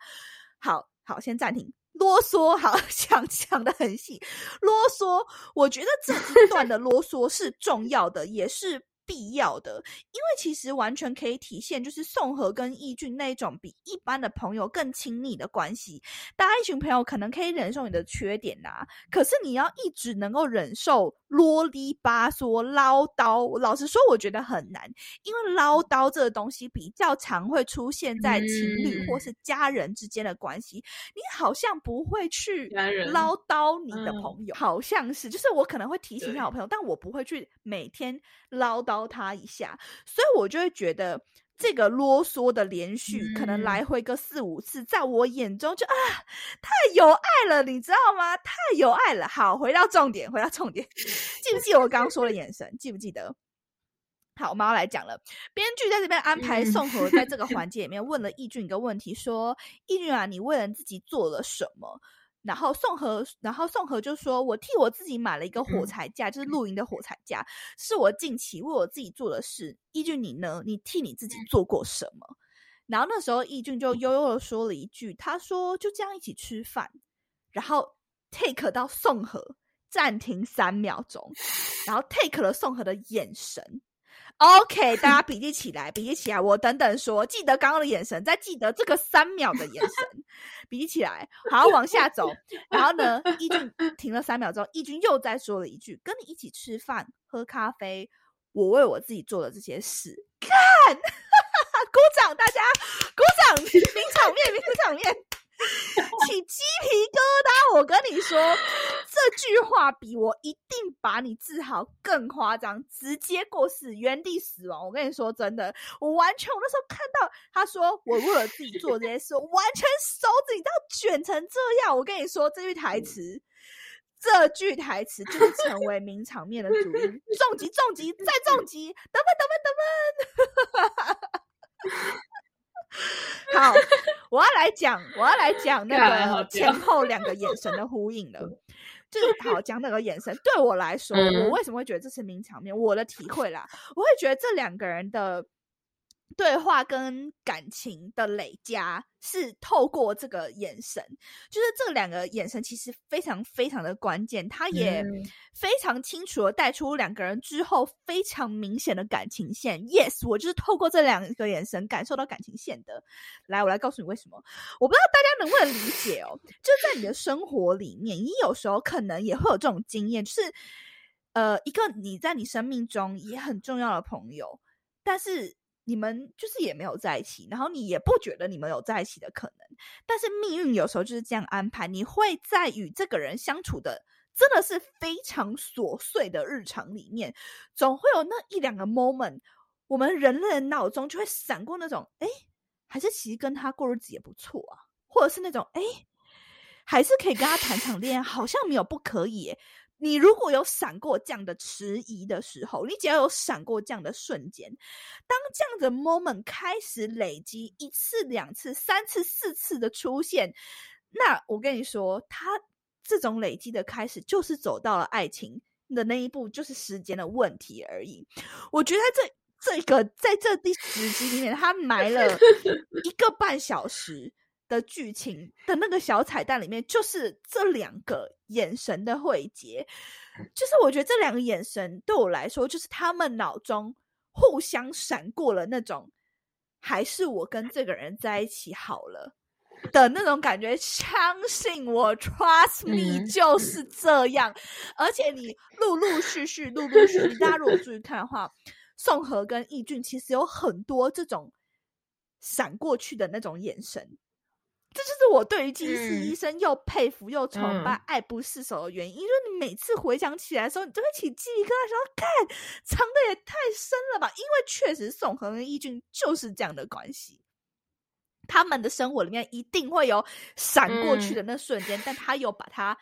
好好，先暂停啰嗦。好，讲讲的很细，啰嗦。我觉得这一段的啰嗦是重要的，也是。必要的，因为其实完全可以体现，就是宋和跟义俊那种比一般的朋友更亲密的关系。大家一群朋友可能可以忍受你的缺点呐，可是你要一直能够忍受啰里吧嗦、唠叨。老实说，我觉得很难，因为唠叨这个东西比较常会出现在情侣或是家人之间的关系。你好像不会去唠叨你的朋友，好像是，就是我可能会提醒一下我朋友，但我不会去每天唠叨。他一下，所以我就会觉得这个啰嗦的连续，可能来回个四五次，在我眼中就啊，太有爱了，你知道吗？太有爱了。好，回到重点，回到重点，记不记得我刚刚说的眼神？记不记得？好，我们要来讲了。编剧在这边安排宋和在这个环 节里面问了易俊一个问题，说：“易俊啊，你为了自己做了什么？”然后宋和，然后宋和就说：“我替我自己买了一个火柴架，就是露营的火柴架，是我近期为我自己做的事。义俊，你呢？你替你自己做过什么？”然后那时候义俊就悠悠的说了一句：“他说就这样一起吃饭。”然后 take 到宋和暂停三秒钟，然后 take 了宋和的眼神，OK，大家笔记起来，笔记起来。我等等说，记得刚刚的眼神，再记得这个三秒的眼神，笔记起来。好，往下走。然后呢，义军停了三秒钟，义军又再说了一句：“跟你一起吃饭、喝咖啡，我为我自己做的这些事。”看，鼓掌，大家鼓掌，名场面，名场面。起鸡皮疙瘩！我跟你说，这句话比我一定把你治好更夸张，直接过世，原地死亡。我跟你说真的，我完全，我那时候看到他说我为了自己做这些事，我完全手指你知道卷成这样。我跟你说这句台词，这句台词就是成为名场面的主音，重击，重击，再重击，等等，等等，等等。好，我要来讲，我要来讲那个前后两个眼神的呼应了。就是好讲那个眼神，对我来说，我为什么会觉得这是名场面？我的体会啦，我会觉得这两个人的。对话跟感情的累加是透过这个眼神，就是这两个眼神其实非常非常的关键，他也非常清楚的带出两个人之后非常明显的感情线。Yes，我就是透过这两个眼神感受到感情线的。来，我来告诉你为什么。我不知道大家能不能理解哦，就在你的生活里面，你有时候可能也会有这种经验，就是呃，一个你在你生命中也很重要的朋友，但是。你们就是也没有在一起，然后你也不觉得你们有在一起的可能，但是命运有时候就是这样安排。你会在与这个人相处的真的是非常琐碎的日常里面，总会有那一两个 moment，我们人类的脑中就会闪过那种，哎，还是其实跟他过日子也不错啊，或者是那种，哎，还是可以跟他谈场恋爱，好像没有不可以。你如果有闪过这样的迟疑的时候，你只要有闪过这样的瞬间，当这样的 moment 开始累积一次、两次、三次、四次的出现，那我跟你说，他这种累积的开始就是走到了爱情的那一步，就是时间的问题而已。我觉得这这个在这第十集里面，他埋了一个半小时。的剧情的那个小彩蛋里面，就是这两个眼神的汇结，就是我觉得这两个眼神对我来说，就是他们脑中互相闪过了那种，还是我跟这个人在一起好了的那种感觉。相信我，trust me，就是这样。而且你陆陆续续、陆陆续续，大家如果注意看的话，宋和跟易俊其实有很多这种闪过去的那种眼神。这就是我对于金丝医生又佩服又崇拜、爱不释手的原因。就是你每次回想起来的时候，你都会起鸡皮疙瘩，说：“看，藏的也太深了吧！”因为确实宋恒跟义俊就是这样的关系，他们的生活里面一定会有闪过去的那瞬间，但他又把它。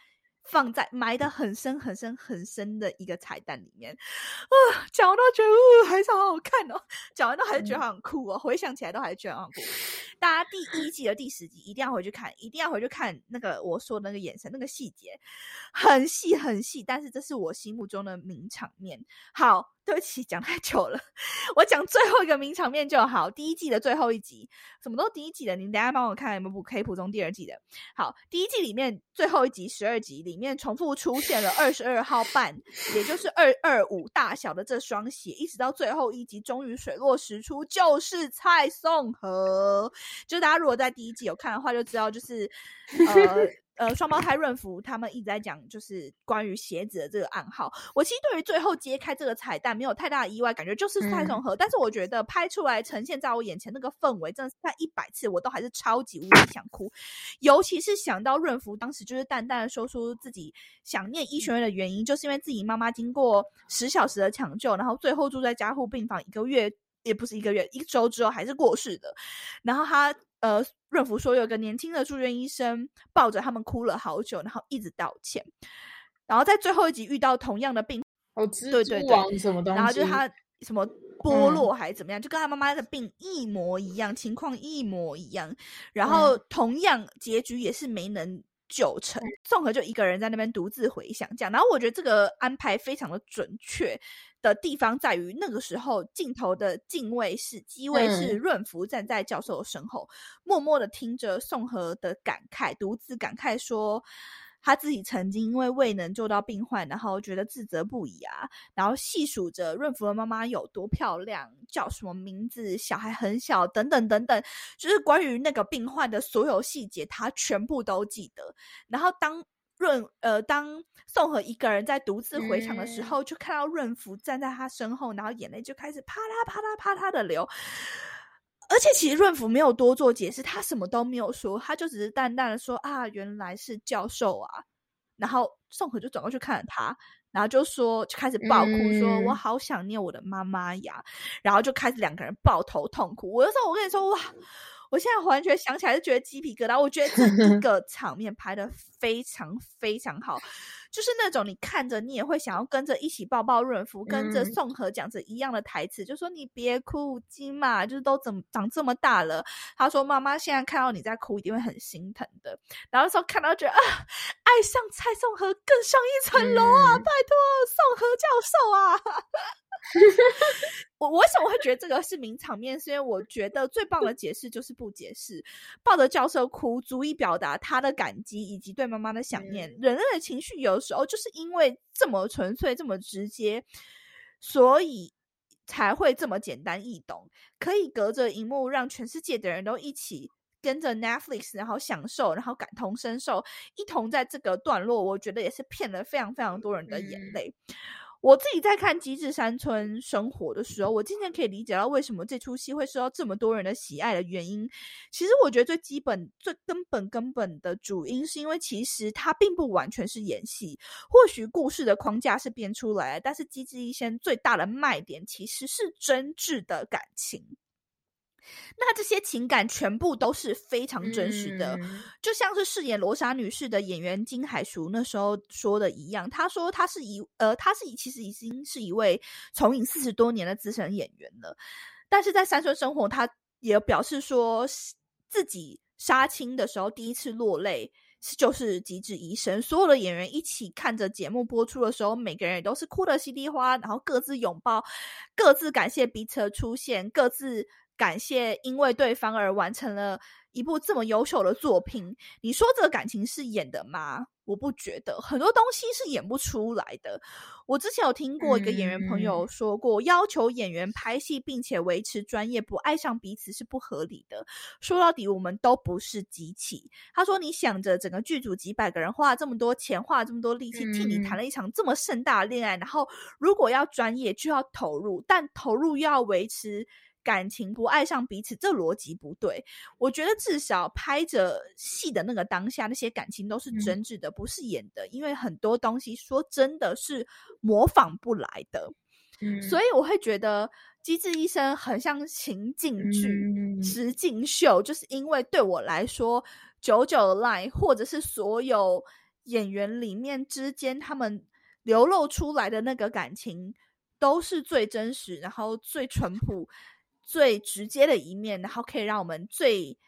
放在埋的很深很深很深的一个彩蛋里面啊，讲完都觉得呃还是好好看哦，讲完都还是觉得很酷哦，回想起来都还是觉得很酷。大家第一季的第十集一定要回去看，一定要回去看那个我说的那个眼神那个细节，很细很细，但是这是我心目中的名场面。好。对不起，讲太久了，我讲最后一个名场面就好。第一季的最后一集，什么都第一季的，你等下帮我看有没有补可以补充第二季的。好，第一季里面最后一集十二集里面重复出现了二十二号半，也就是二二五大小的这双鞋，一直到最后一集终于水落石出，就是蔡颂和。就大家如果在第一季有看的话，就知道就是呃。呃，双胞胎润福他们一直在讲，就是关于鞋子的这个暗号。我其实对于最后揭开这个彩蛋没有太大的意外，感觉就是蔡崇和。但是我觉得拍出来呈现在我眼前那个氛围，真的是看一百次我都还是超级无敌想哭。尤其是想到润福当时就是淡淡的说出自己想念医学院的原因，就是因为自己妈妈经过十小时的抢救，然后最后住在加护病房一个月，也不是一个月，一周之后还是过世的。然后他。呃，润福说有个年轻的住院医生抱着他们哭了好久，然后一直道歉，然后在最后一集遇到同样的病，哦，对对对，什么东西，然后就是他什么剥落还是怎么样，就跟他妈妈的病一模一样，情况一模一样，然后同样结局也是没能救成，宋和就一个人在那边独自回想这样，然后我觉得这个安排非常的准确。的地方在于，那个时候镜头的敬畏是机位是润福站在教授的身后，默默的听着宋和的感慨，独自感慨说：“他自己曾经因为未能救到病患，然后觉得自责不已啊，然后细数着润福的妈妈有多漂亮，叫什么名字，小孩很小，等等等等，就是关于那个病患的所有细节，他全部都记得。然后当润呃，当宋和一个人在独自回场的时候，就看到润福站在他身后，然后眼泪就开始啪啦啪啦啪啦的流。而且其实润福没有多做解释，他什么都没有说，他就只是淡淡的说啊，原来是教授啊。然后宋和就转过去看了他，然后就说就开始爆哭，说我好想念我的妈妈呀。然后就开始两个人抱头痛哭。我就说，我跟你说哇。我现在完全想起来就觉得鸡皮疙瘩。我觉得这一 个场面拍的非常非常好，就是那种你看着你也会想要跟着一起抱抱润福，跟着宋和讲着一样的台词，就说你别哭，金嘛，就是都怎么长这么大了。他说妈妈现在看到你在哭，一定会很心疼的。然后说看到觉得啊，爱上蔡宋和更上一层楼啊！拜托宋和教授啊！我我为什么会觉得这个是名场面？是因为我觉得最棒的解释就是不解释，抱着教授哭，足以表达他的感激以及对妈妈的想念。人类的情绪有时候就是因为这么纯粹、这么直接，所以才会这么简单易懂，可以隔着荧幕让全世界的人都一起跟着 Netflix，然后享受，然后感同身受，一同在这个段落，我觉得也是骗了非常非常多人的眼泪。我自己在看《机智山村生活》的时候，我渐渐可以理解到为什么这出戏会受到这么多人的喜爱的原因。其实我觉得最基本、最根本、根本的主因，是因为其实它并不完全是演戏。或许故事的框架是编出来，但是《机智医生》最大的卖点其实是真挚的感情。那这些情感全部都是非常真实的，就像是饰演罗莎女士的演员金海淑那时候说的一样。她说她是一呃，她是其实已经是一位从影四十多年的资深演员了，但是在山村生活，她也表示说自己杀青的时候第一次落泪就是《极致医生》，所有的演员一起看着节目播出的时候，每个人也都是哭得稀里哗，然后各自拥抱，各自感谢彼此的出现，各自。感谢，因为对方而完成了一部这么优秀的作品。你说这个感情是演的吗？我不觉得，很多东西是演不出来的。我之前有听过一个演员朋友说过，要求演员拍戏并且维持专业，不爱上彼此是不合理的。说到底，我们都不是机器。他说：“你想着整个剧组几百个人花了这么多钱，花了这么多力气替你谈了一场这么盛大的恋爱，然后如果要专业就要投入，但投入又要维持。”感情不爱上彼此，这逻辑不对。我觉得至少拍着戏的那个当下，那些感情都是真挚的，不是演的。因为很多东西说真的是模仿不来的。所以我会觉得《机智医生》很像情景剧、实境秀，就是因为对我来说，九九 line 或者是所有演员里面之间他们流露出来的那个感情，都是最真实，然后最淳朴。最直接的一面，然后可以让我们最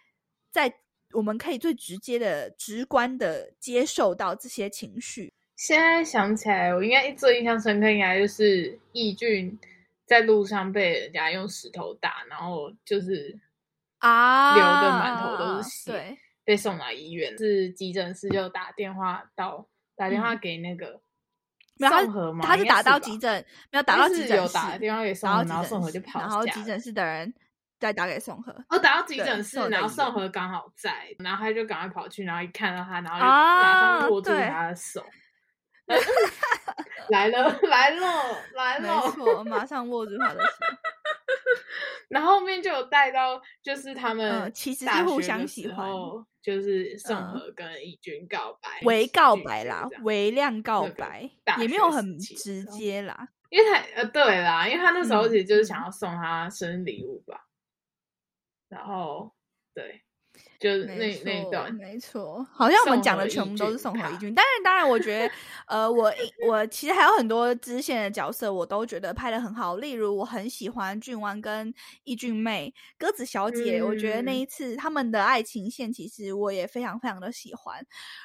在我们可以最直接的、直观的接受到这些情绪。现在想起来，我应该最印象深刻，应该就是易俊在路上被人家用石头打，然后就是啊，流的满头都是血，被送来医院。是急诊室就打电话到打电话给那个。宋和吗？他是打到急诊，没有打到急诊有打电话给宋和，然后宋和就跑。然后急诊室的人再打给宋和。哦，打到急诊室，然后宋和刚好在，然后他就赶快跑去，然后一看到他，然后就马上握住他的手。来了，来了，来了！没错，马上握住他的手。然后后面就有带到，就是他们其实是互相喜欢。就是宋和跟义军告白，微告白啦，微量告白，也没有很直接啦。因为他呃，对啦，因为他那时候其实就是想要送他生日礼物吧。然后，对。就是那那一段，没错，好像我们讲的全部都是宋和义军。当然，当然，我觉得，呃，我我其实还有很多支线的角色，我都觉得拍的很好。例如，我很喜欢俊湾跟易俊妹、鸽子小姐，我觉得那一次他们的爱情线，其实我也非常非常的喜欢。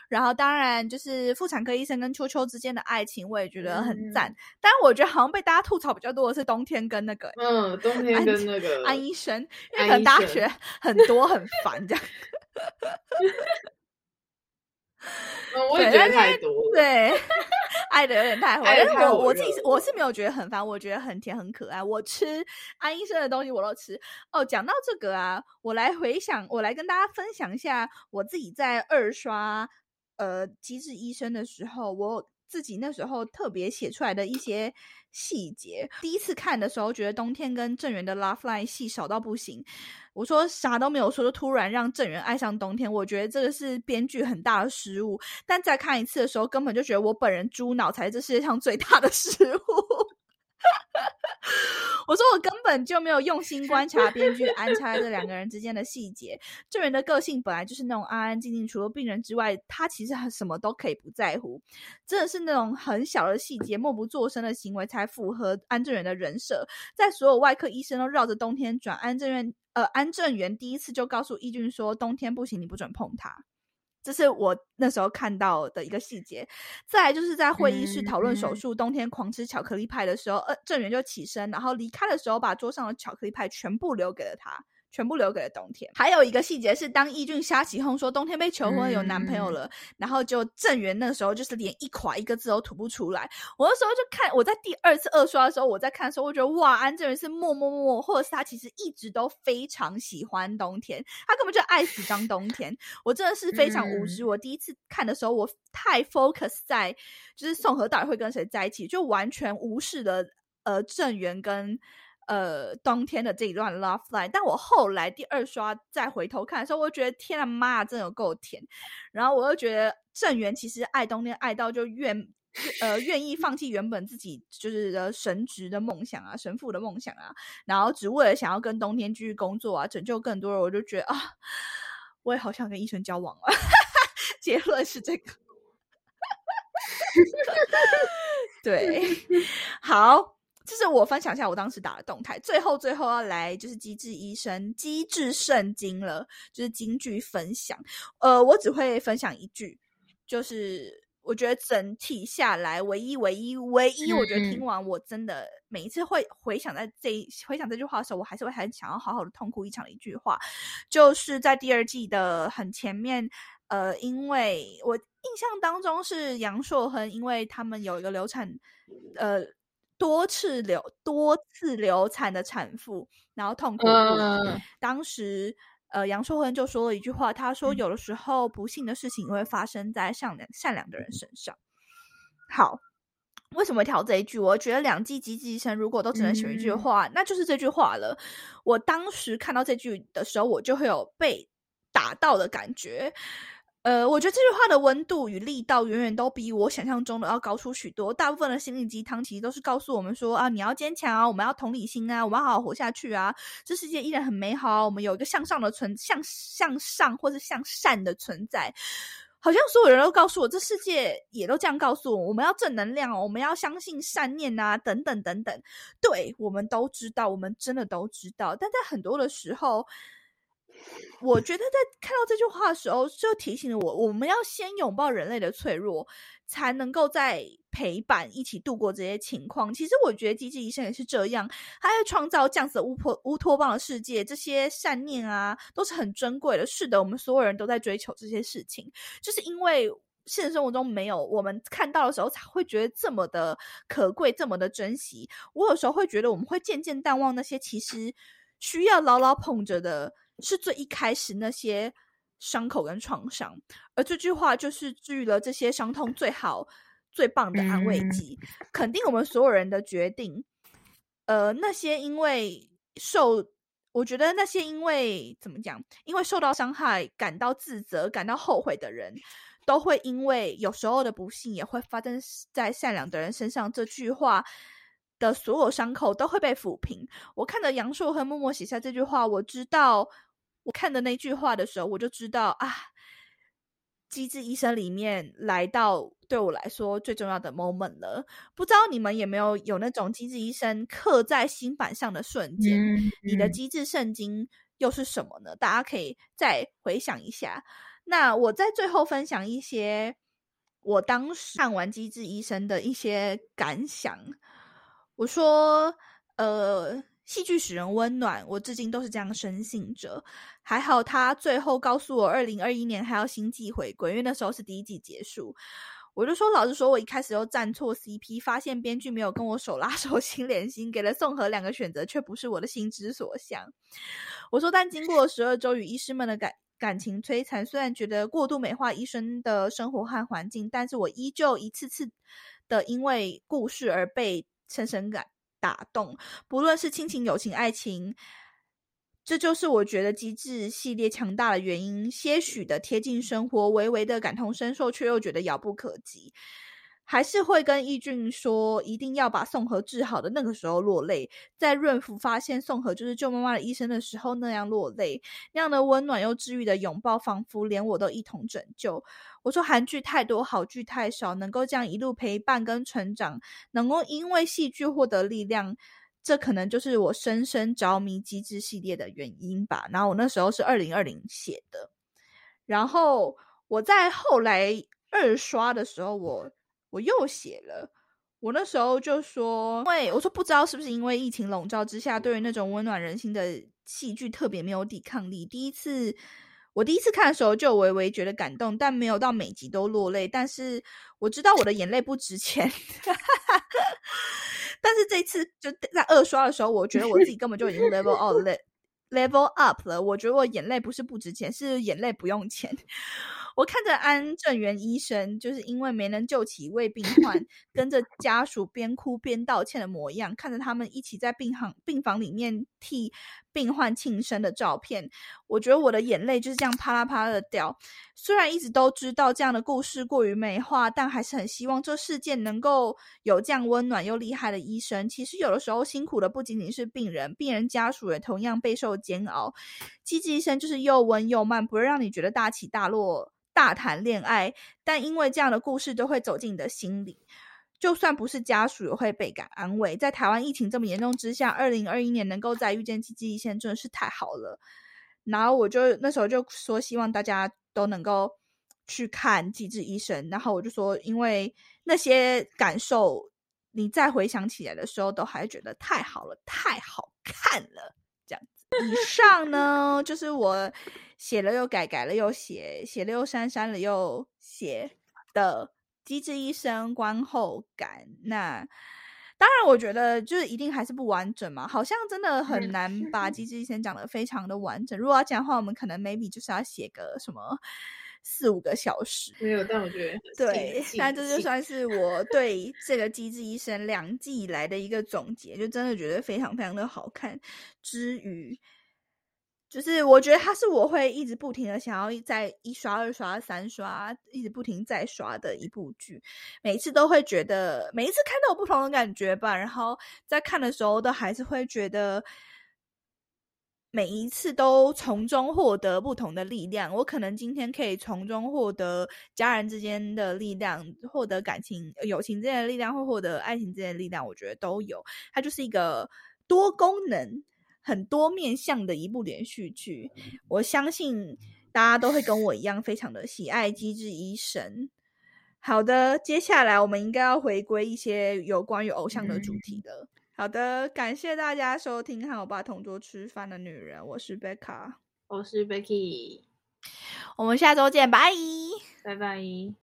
然后，当然就是妇产科医生跟秋秋之间的爱情，我也觉得很赞。但是，我觉得好像被大家吐槽比较多的是冬天跟那个，嗯，冬天跟那个安医生，因为可能大家觉得很多很烦这样。我也觉觉得太多了。对，爱的有点太火。但是我我自己是我是没有觉得很烦，我觉得很甜很可爱。我吃安医生的东西我都吃。哦，讲到这个啊，我来回想，我来跟大家分享一下我自己在二刷呃《机智医生》的时候，我自己那时候特别写出来的一些细节。第一次看的时候，觉得冬天跟郑源的 love line 戏少到不行。我说啥都没有说，就突然让郑源爱上冬天，我觉得这个是编剧很大的失误。但再看一次的时候，根本就觉得我本人猪脑才是这世界上最大的失误。我说我根本就没有用心观察编剧安插这两个人之间的细节。郑源的个性本来就是那种安安静静，除了病人之外，他其实很什么都可以不在乎，真的是那种很小的细节、默不作声的行为才符合安正元的人设。在所有外科医生都绕着冬天转，安正元呃安正元第一次就告诉义俊说，冬天不行，你不准碰他。这是我那时候看到的一个细节。再来就是在会议室讨论手嗯术，冬天狂吃巧克力派的时候，呃，郑源就起身，然后离开的时候把桌上的巧克力派全部留给了他。全部留给了冬天。还有一个细节是，当义俊瞎起哄说冬天被求婚有男朋友了，然后就郑源那时候就是连一垮一个字都吐不出来。我那时候就看我在第二次二刷的时候，我在看的时候，我觉得哇，安正源是默默默默，或者是他其实一直都非常喜欢冬天，他根本就爱死张冬天。我真的是非常无知。我第一次看的时候，我太 focus 在就是宋和到底会跟谁在一起，就完全无视了呃郑源跟。呃，冬天的这一段 love line，但我后来第二刷再回头看的时候，我就觉得天啊妈呀，真的有够甜。然后我又觉得郑源其实爱冬天爱到就愿呃愿意放弃原本自己就是的神职的梦想啊，神父的梦想啊，然后只为了想要跟冬天继续工作啊，拯救更多人，我就觉得啊，我也好想跟医生交往啊。结论是这个，对，好。这是我分享一下我当时打的动态。最后，最后要来就是机智医生、机智圣经了，就是金句分享。呃，我只会分享一句，就是我觉得整体下来，唯一、唯一、唯一，我觉得听完我真的每一次会回想在这回想这句话的时候，我还是会很想要好好的痛哭一场的一句话，就是在第二季的很前面。呃，因为我印象当中是杨硕亨，因为他们有一个流产，呃。多次流多次流产的产妇，然后痛苦。嗯当时，呃，杨硕恩就说了一句话，他说：“嗯有的时候不幸的事情会发生在善良善良的人身上。”好，为什么挑这一句？我觉得两季机智医生如果都只能选一句嗯话，那就是这句话了。我当时看到这句的时候，我就会有被打到的感觉。呃，我觉得这句话的温度与力道远远都比我想象中的要高出许多。大部分的心灵鸡汤其实都是告诉我们说啊，你要坚强啊，我们要同理心啊，我们要好好活下去啊，这世界依然很美好，我们有一个向上的存向向上或是向善的存在。好像所有人都告诉我，这世界也都这样告诉我，我们要正能量，我们要相信善念啊，等等等等。对，我们都知道，我们真的都知道，但在很多的时候。我觉得在看到这句话的时候，就提醒了我，我们要先拥抱人类的脆弱，才能够在陪伴一起度过这些情况。其实我觉得机智医生也是这样，他在创造这样子乌托乌托邦的世界，这些善念啊都是很珍贵的。是的，我们所有人都在追求这些事情，就是因为。现实生活中没有我们看到的时候，才会觉得这么的可贵，这么的珍惜。我有时候会觉得，我们会渐渐淡忘那些其实需要牢牢捧着的，是最一开始那些伤口跟创伤。而这句话就是治愈了这些伤痛最好、最棒的安慰剂，肯定我们所有人的决定。呃，那些因为受。我觉得那些因为怎么讲，因为受到伤害感到自责、感到后悔的人，都会因为有时候的不幸也会发生在善良的人身上。这句话的所有伤口都会被抚平。我看着杨硕和默默写下这句话，我知道，我看的那句话的时候，我就知道啊，《机智医生》里面来到对我来说最重要的 moment 了。不知道你们有没有有那种机智医生刻在心板上的瞬间？嗯你的机智圣经又是什么呢？大家可以再回想一下。那我在最后分享一些我当时看完《机智医生》的一些感想。我说，呃，戏剧使人温暖，我至今都是这样深信着。还好他最后告诉我，二零二一年还要新季回归，因为那时候是第一季结束。我就说，老实说，我一开始又站错 CP，发现编剧没有跟我手拉 手、心连心，给了宋和两个选择，却不是我的心之所向。我说，但经过十二周与医师们的感感情摧残，虽然觉得过度美化医生的生活和环境，但是我依旧一次次的因为故事而被深深感打动，不论是亲情、友情、爱情。这就是我觉得机智系列强大的原因，些许的贴近生活，微微的感同身受，却又觉得遥不可及。还是会跟义俊说，一定要把宋和治好的那个时候落泪，在润福发现宋和就是救妈妈的医生的时候那样落泪，那样的温暖又治愈的拥抱，仿佛连我都一同拯救。我说韩剧太多，好剧太少，能够这样一路陪伴跟成长，能够因为戏剧获得力量。这可能就是我深深着迷机制系列的原因吧。然后我那时候是二零二零写的，然后我在后来二刷的时候，我我又写了。我那时候就说，因为我说不知道是不是因为疫情笼罩之下，对于那种温暖人心的戏剧特别没有抵抗力。第一次我第一次看的时候就微微觉得感动，但没有到每集都落泪。但是我知道我的眼泪不值钱。但是这次就在二刷的时候，我觉得我自己根本就已经 level up level up 了。我觉得我眼泪不是不值钱，是眼泪不用钱。我看着安正元医生，就是因为没能救起一位病患，跟着家属边哭边道歉的模样，看着他们一起在病房病房里面替病患庆生的照片，我觉得我的眼泪就是这样啪啦啪啦的掉。虽然一直都知道这样的故事过于美化，但还是很希望这世界能够有这样温暖又厉害的医生。其实有的时候辛苦的不仅仅是病人，病人家属也同样备受煎熬。积极医生就是又温又慢，不会让你觉得大起大落。大谈恋爱，但因为这样的故事都会走进你的心里，就算不是家属也会倍感安慰。在台湾疫情这么严重之下，二零二一年能够再遇见机智医生，真的是太好了。然后我就那时候就说，希望大家都能够去看机智医生。然后我就说，因为那些感受，你再回想起来的时候，都还觉得太好了，太好看了。以上呢就是我。写了又改，改了又写，写了又删，删了又写的《机智医生》观后感。那当然，我觉得就是一定还是不完整嘛，好像真的很难把《机智医生》讲的非常的完整。如果要讲的话，我们可能 maybe 就是要写个什么四五个小时。没有，但我觉得对，但这就算是我 对这个《机智医生》两季以来的一个总结，就真的觉得非常非常的好看。之余。就是我觉得它是我会一直不停的想要在一刷、二刷、三刷，一直不停再刷的一部剧。每次都会觉得，每一次看到有不同的感觉吧。然后在看的时候，都还是会觉得，每一次都从中获得不同的力量。我可能今天可以从中获得家人之间的力量，获得感情、友情之间的力量，或获得爱情之间的力量。我觉得都有，它就是一个多功能。很多面向的一部连续剧，我相信大家都会跟我一样非常的喜爱《机智医生》。好的，接下来我们应该要回归一些有关于偶像的主题的。好的，感谢大家收听和我爸同桌吃饭的女人，我是贝卡，我是 Becky，我们下周见，拜。拜拜。